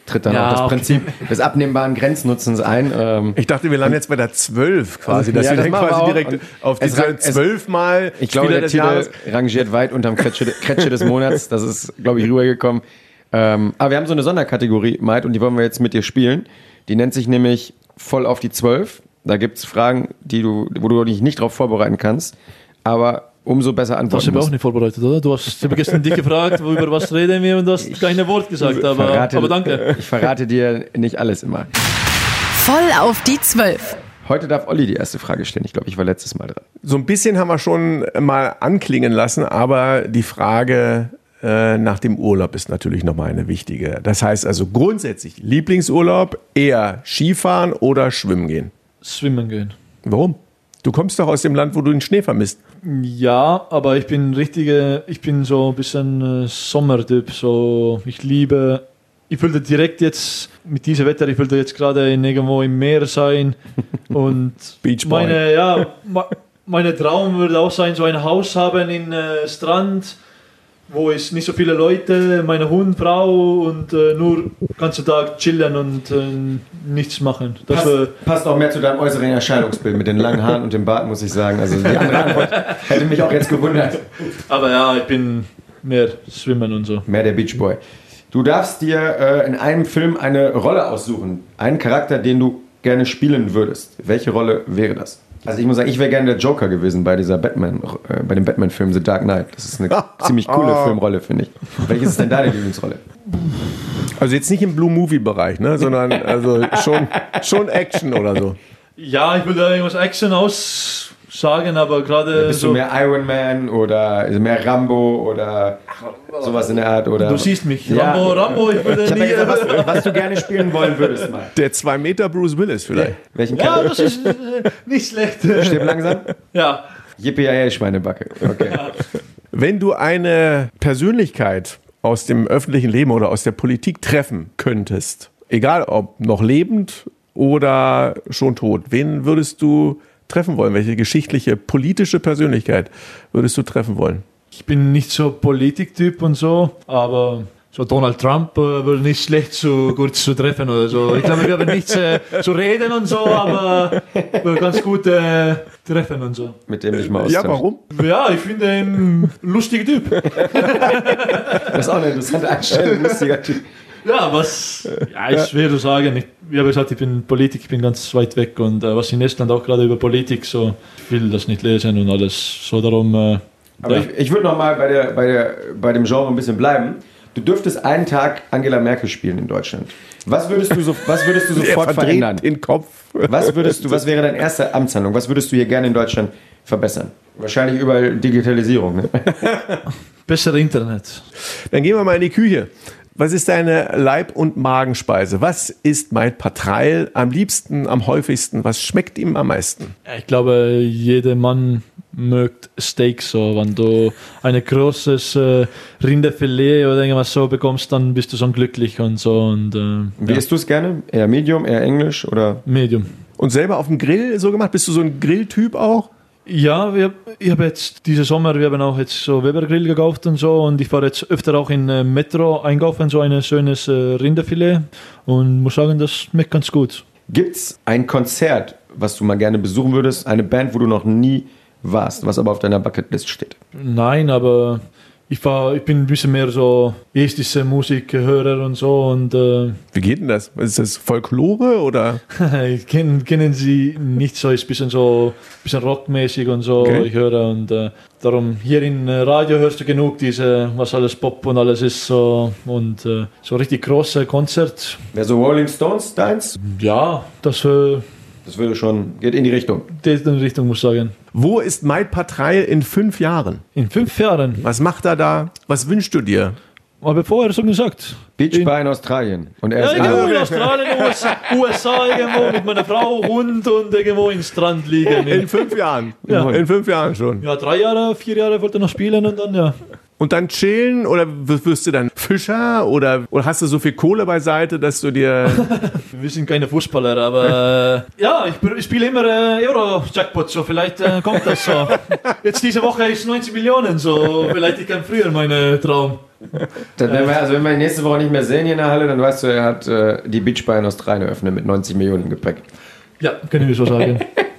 tritt dann Ja, auch das okay. Prinzip des abnehmbaren Grenznutzens ein. Ähm, Ich dachte, wir landen jetzt bei der zwölf quasi, dass Ja, wir das wir quasi direkt auf es- zwölfmal ich glaube, Spieler der des Titel Jahres. rangiert weit unterm Kretsche, Kretsche des Monats. Das ist, glaube ich, rübergekommen. Ähm, aber wir haben so eine Sonderkategorie, Maid, und die wollen wir jetzt mit dir spielen. Die nennt sich nämlich voll auf die Zwölf. Da gibt es Fragen, die du, wo du dich nicht darauf vorbereiten kannst, aber umso besser Das antworten habe ich auch musst. nicht vorbereitet, oder? Du hast ich habe gestern dich gefragt, über was reden wir und du hast keine Wort gesagt, aber, Verrate- aber danke. Ich verrate dir nicht alles immer. Voll auf die Zwölf. Heute darf Olli die erste Frage stellen. Ich glaube, ich war letztes Mal dran. So ein bisschen haben wir schon mal anklingen lassen, aber die Frage äh, nach dem Urlaub ist natürlich nochmal eine wichtige. Das heißt also grundsätzlich Lieblingsurlaub, eher Skifahren oder schwimmen gehen. Schwimmen gehen. Warum? Du kommst doch aus dem Land, wo du den Schnee vermisst. Ja, aber ich bin richtige, ich bin so ein bisschen äh, Sommertyp. So, ich liebe, ich würde direkt jetzt mit diesem Wetter, ich würde jetzt gerade irgendwo im Meer sein (laughs) und Beach meine, ja, meine Traum würde auch sein, so ein Haus haben in äh, Strand wo es nicht so viele Leute, meine Hund, Frau und äh, nur den ganzen Tag chillen und äh, nichts machen. Das Passt, wär- passt auch mehr zu deinem äußeren Erscheinungsbild mit den langen Haaren und dem Bart, muss ich sagen. Also die andere Antwort hätte mich auch jetzt gewundert. aber ja, ich bin mehr schwimmen und so. Mehr der Beach Boy. Du darfst dir äh, in einem Film eine Rolle aussuchen. Einen Charakter, den du gerne spielen würdest. Welche Rolle wäre das? Also ich muss sagen, ich wäre gerne der Joker gewesen bei dieser Batman, äh, bei dem Batman-Film The Dark Knight. Das ist eine (laughs) ziemlich coole Filmrolle, finde ich. Welches ist denn deine Lieblingsrolle? Also jetzt nicht im Blue Movie Bereich, ne, sondern also schon, schon Action oder so. Ja, ich würde irgendwas Action aussagen, aber gerade Bist so. du mehr Iron Man oder mehr Rambo oder sowas in der Art? Oder? Du siehst mich. Ja. Rambo, Rambo, ich würde nie. ja gesagt, was, was du gerne spielen wollen würdest mal. Der 2 Meter Bruce Willis vielleicht. Welchen ja, das ist äh, nicht schlecht. Stirb langsam? ja. Yippie Schweinebacke. Okay. Wenn du eine Persönlichkeit aus dem öffentlichen Leben oder aus der Politik treffen könntest, egal ob noch lebend oder schon tot, wen würdest du treffen wollen? Welche geschichtliche, politische Persönlichkeit würdest du treffen wollen? Ich bin nicht so Politiktyp und so, aber so Donald Trump äh, würde nicht schlecht so gut zu treffen oder so. Ich glaube, wir haben nichts äh, zu reden und so, aber wir ganz gut äh, treffen und so. Mit dem ich mal Ja, warum? Ja, ich finde ihn ein lustiger Typ. Das ist auch eine interessante Einstellung. Lustiger Typ. Ja, was, ja, ist schwer zu sagen. Ich, wie habe gesagt, ich bin Politik, ich bin ganz weit weg und äh, was in Estland auch gerade über Politik so, ich will das nicht lesen und alles. So darum, äh, Aber ja. ich, ich würde noch mal bei, der, bei, der, bei dem Genre ein bisschen bleiben. Du dürftest einen Tag Angela Merkel spielen in Deutschland. Was würdest du, so, was würdest du (laughs) sofort verändern? den Kopf. Was würdest du, was wäre deine erste Amtshandlung? Was würdest du hier gerne in Deutschland verbessern? Wahrscheinlich überall Digitalisierung. Ne? (laughs) bessere Internet. Dann gehen wir mal in die Küche. Was ist deine Leib- und Magenspeise? Was isst Maid Patreil am liebsten, am häufigsten? Was schmeckt ihm am meisten? Ich glaube, jeder Mann mögt Steak so. Wenn du ein großes äh, Rinderfilet oder irgendwas so bekommst, dann bist du schon glücklich und so. Und, äh, Wie ja, isst du es gerne? Eher Medium, eher Englisch oder? Medium. Und selber auf dem Grill so gemacht? Bist du so ein Grilltyp auch? Ja, wir, ich habe jetzt diese Sommer, wir haben auch jetzt so Weber Grill gekauft und so und ich fahre jetzt öfter auch in äh, Metro einkaufen, so ein schönes äh, Rinderfilet und muss sagen, das schmeckt ganz gut. Gibt's ein Konzert, was du mal gerne besuchen würdest? Eine Band, wo du noch nie warst, was aber auf deiner Bucketlist steht? Nein, aber ich, war, ich bin ein bisschen mehr so estische Musikhörer und so und äh, Wie geht denn das? Ist das Folklore oder? (laughs) ich kenn, kennen sie nicht so, ist ein bisschen so bisschen rockmäßig und so, Okay. ich höre und äh, darum hier in äh, Radio hörst du genug diese, was alles Pop und alles ist so und äh, so richtig große Konzert, Wäre so Rolling Stones deins? ja, das äh, Das würde schon, geht in die Richtung. geht in die Richtung, muss ich sagen. Wo ist Maid Patreil in fünf Jahren? In fünf Jahren, Was macht er da? Was wünschst du dir? aber vorher so gesagt. Beach In- in Australien. Und er Ja, ist irgendwo in in Australien, USA, USA irgendwo mit meiner Frau, Hund und irgendwo im Strand liegen. In fünf Jahren. Ja. In fünf Jahren schon. Ja, drei Jahre, vier Jahre wollte ich noch spielen und dann, ja. Und dann chillen oder wirst du dann Fischer oder, oder hast du so viel Kohle beiseite, dass du dir (laughs) Wir sind keine Fußballer, aber äh, ja, ich, ich spiele immer äh, Euro-Jackpot, so vielleicht äh, kommt das so. (laughs) Jetzt diese Woche ist 90 Millionen, so vielleicht ich kann früher meine Traum. Dann, wenn wir, also wenn wir ihn nächste Woche nicht mehr sehen hier in der Halle, dann weißt du, er hat äh, die Beach Bar in Australien eröffnet mit 90 Millionen Gepäck. Ja, kann ich so sagen. (laughs)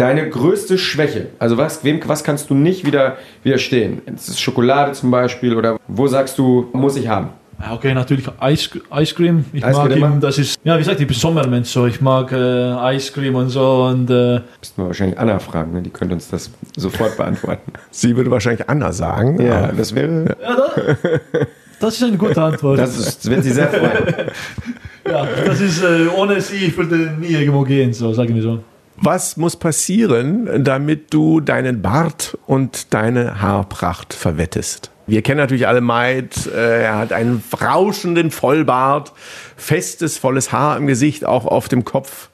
Deine größte Schwäche, also was, wem, was kannst du nicht wieder widerstehen? Ist es Schokolade zum Beispiel oder wo sagst du, muss ich haben? Ja, okay, natürlich Eis, Ice Cream. Ich mag Eiscreme? ihn, das ist, ja, wie gesagt, ich bin Sommermensch, so. Ich mag äh, Ice Cream und so und äh, Müssten wir wahrscheinlich Anna fragen, ne? die könnte uns das sofort beantworten. (laughs) Sie würde wahrscheinlich Anna sagen. Ja, aber das wäre, ja, da, das ist eine gute Antwort. das ist, wird sie sehr freuen. (laughs) ja, das ist, äh, ohne sie, ich würde nie irgendwo gehen, so, sagen wir so. Was muss passieren, damit du deinen Bart und deine Haarpracht verwettest? Wir kennen natürlich alle Maid. Äh, er hat einen rauschenden Vollbart, festes, volles Haar im Gesicht, auch auf dem Kopf.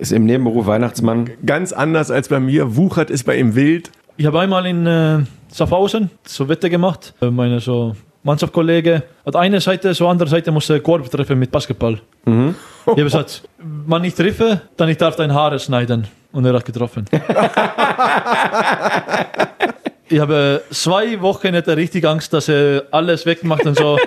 Ist im Nebenberuf Weihnachtsmann. Ganz anders als bei mir. Wuchert ist bei ihm wild. Ich habe einmal in äh, Schaffhausen so Wette gemacht. Äh, Meine so Mannschaftskollege hat eine Seite, so andere Seite musste Korb treffen mit Basketball. Ich habe gesagt, wenn ich treffe, dann ich darf dein Haare schneiden. Und er hat getroffen. Ich habe zwei Wochen hatte richtig Angst, dass er alles wegmacht und so.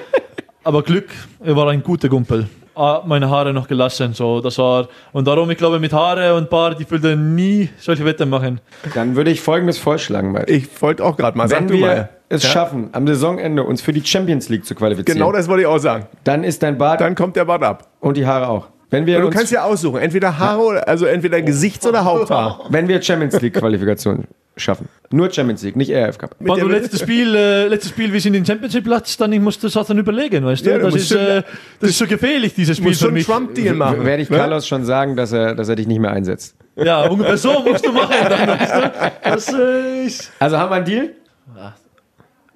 Aber Glück, er war ein guter Gumpel. Ah, Meine Haare noch gelassen, so das war und darum ich glaube mit Haare und Bart, ich würde nie solche Wetten machen. Dann würde ich folgendes vorschlagen, Mike. Ich wollte auch gerade mal, Wenn sag du wir mal. Es Ja? schaffen, am Saisonende uns für die Champions League zu qualifizieren, Genau das wollte ich auch sagen. dann ist dein Bart Dann kommt der Bart ab. und die Haare auch. Wenn wir, Du uns, kannst ja aussuchen, entweder Haare oder also entweder Gesichts- oder Haupthaar. (laughs) wenn wir Champions League Qualifikation schaffen, nur Champions League, nicht ERF Cup. Wenn du letztes Spiel, äh, letztes Spiel, wir sind in Championship Platz, dann ich muss das auch dann überlegen, weißt du? Ja, du das, musst ist, schon- äh, das ist so gefährlich, dieses Du Spiel musst für schon einen mich. Trump-Deal machen. Werde ich ne? Carlos schon sagen, dass er, dass er dich nicht mehr einsetzt. Ja, ungefähr so musst du machen. Dann, weißt du? das, äh, (laughs) ist, Also haben wir einen Deal?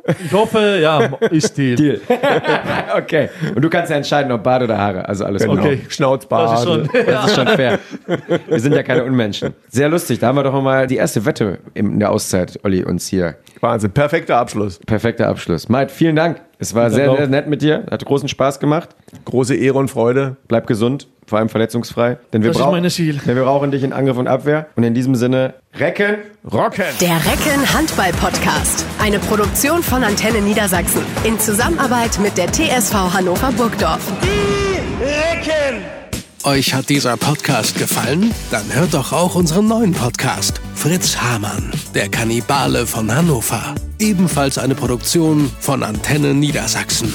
Ich hoffe, ja, ist Deal. Deal. (laughs) okay. Und du kannst ja entscheiden, ob Bart oder Haare. Also alles Genau. Okay. Schnauzbart. Das ist schon, (laughs) Das ist schon fair. Wir sind ja keine Unmenschen. Sehr lustig. Da haben wir doch mal die erste Wette in der Auszeit, Olli, uns hier. Wahnsinn, perfekter Abschluss. Perfekter Abschluss. Maid, vielen Dank. Es war sehr, sehr nett mit dir. Hat großen Spaß gemacht. Große Ehre und Freude. Bleib gesund, vor allem verletzungsfrei. Denn wir, Das ist brauchen- meine Ziel. denn wir brauchen dich in Angriff und Abwehr. Und in diesem Sinne, Recken. Rocken. Der Recken Handball Podcast. Eine Produktion von Antenne Niedersachsen. In Zusammenarbeit mit der TSV Hannover Burgdorf. Euch hat dieser Podcast gefallen? Dann hört doch auch unseren neuen Podcast Fritz Hamann, der Kannibale von Hannover. Ebenfalls eine Produktion von Antenne Niedersachsen.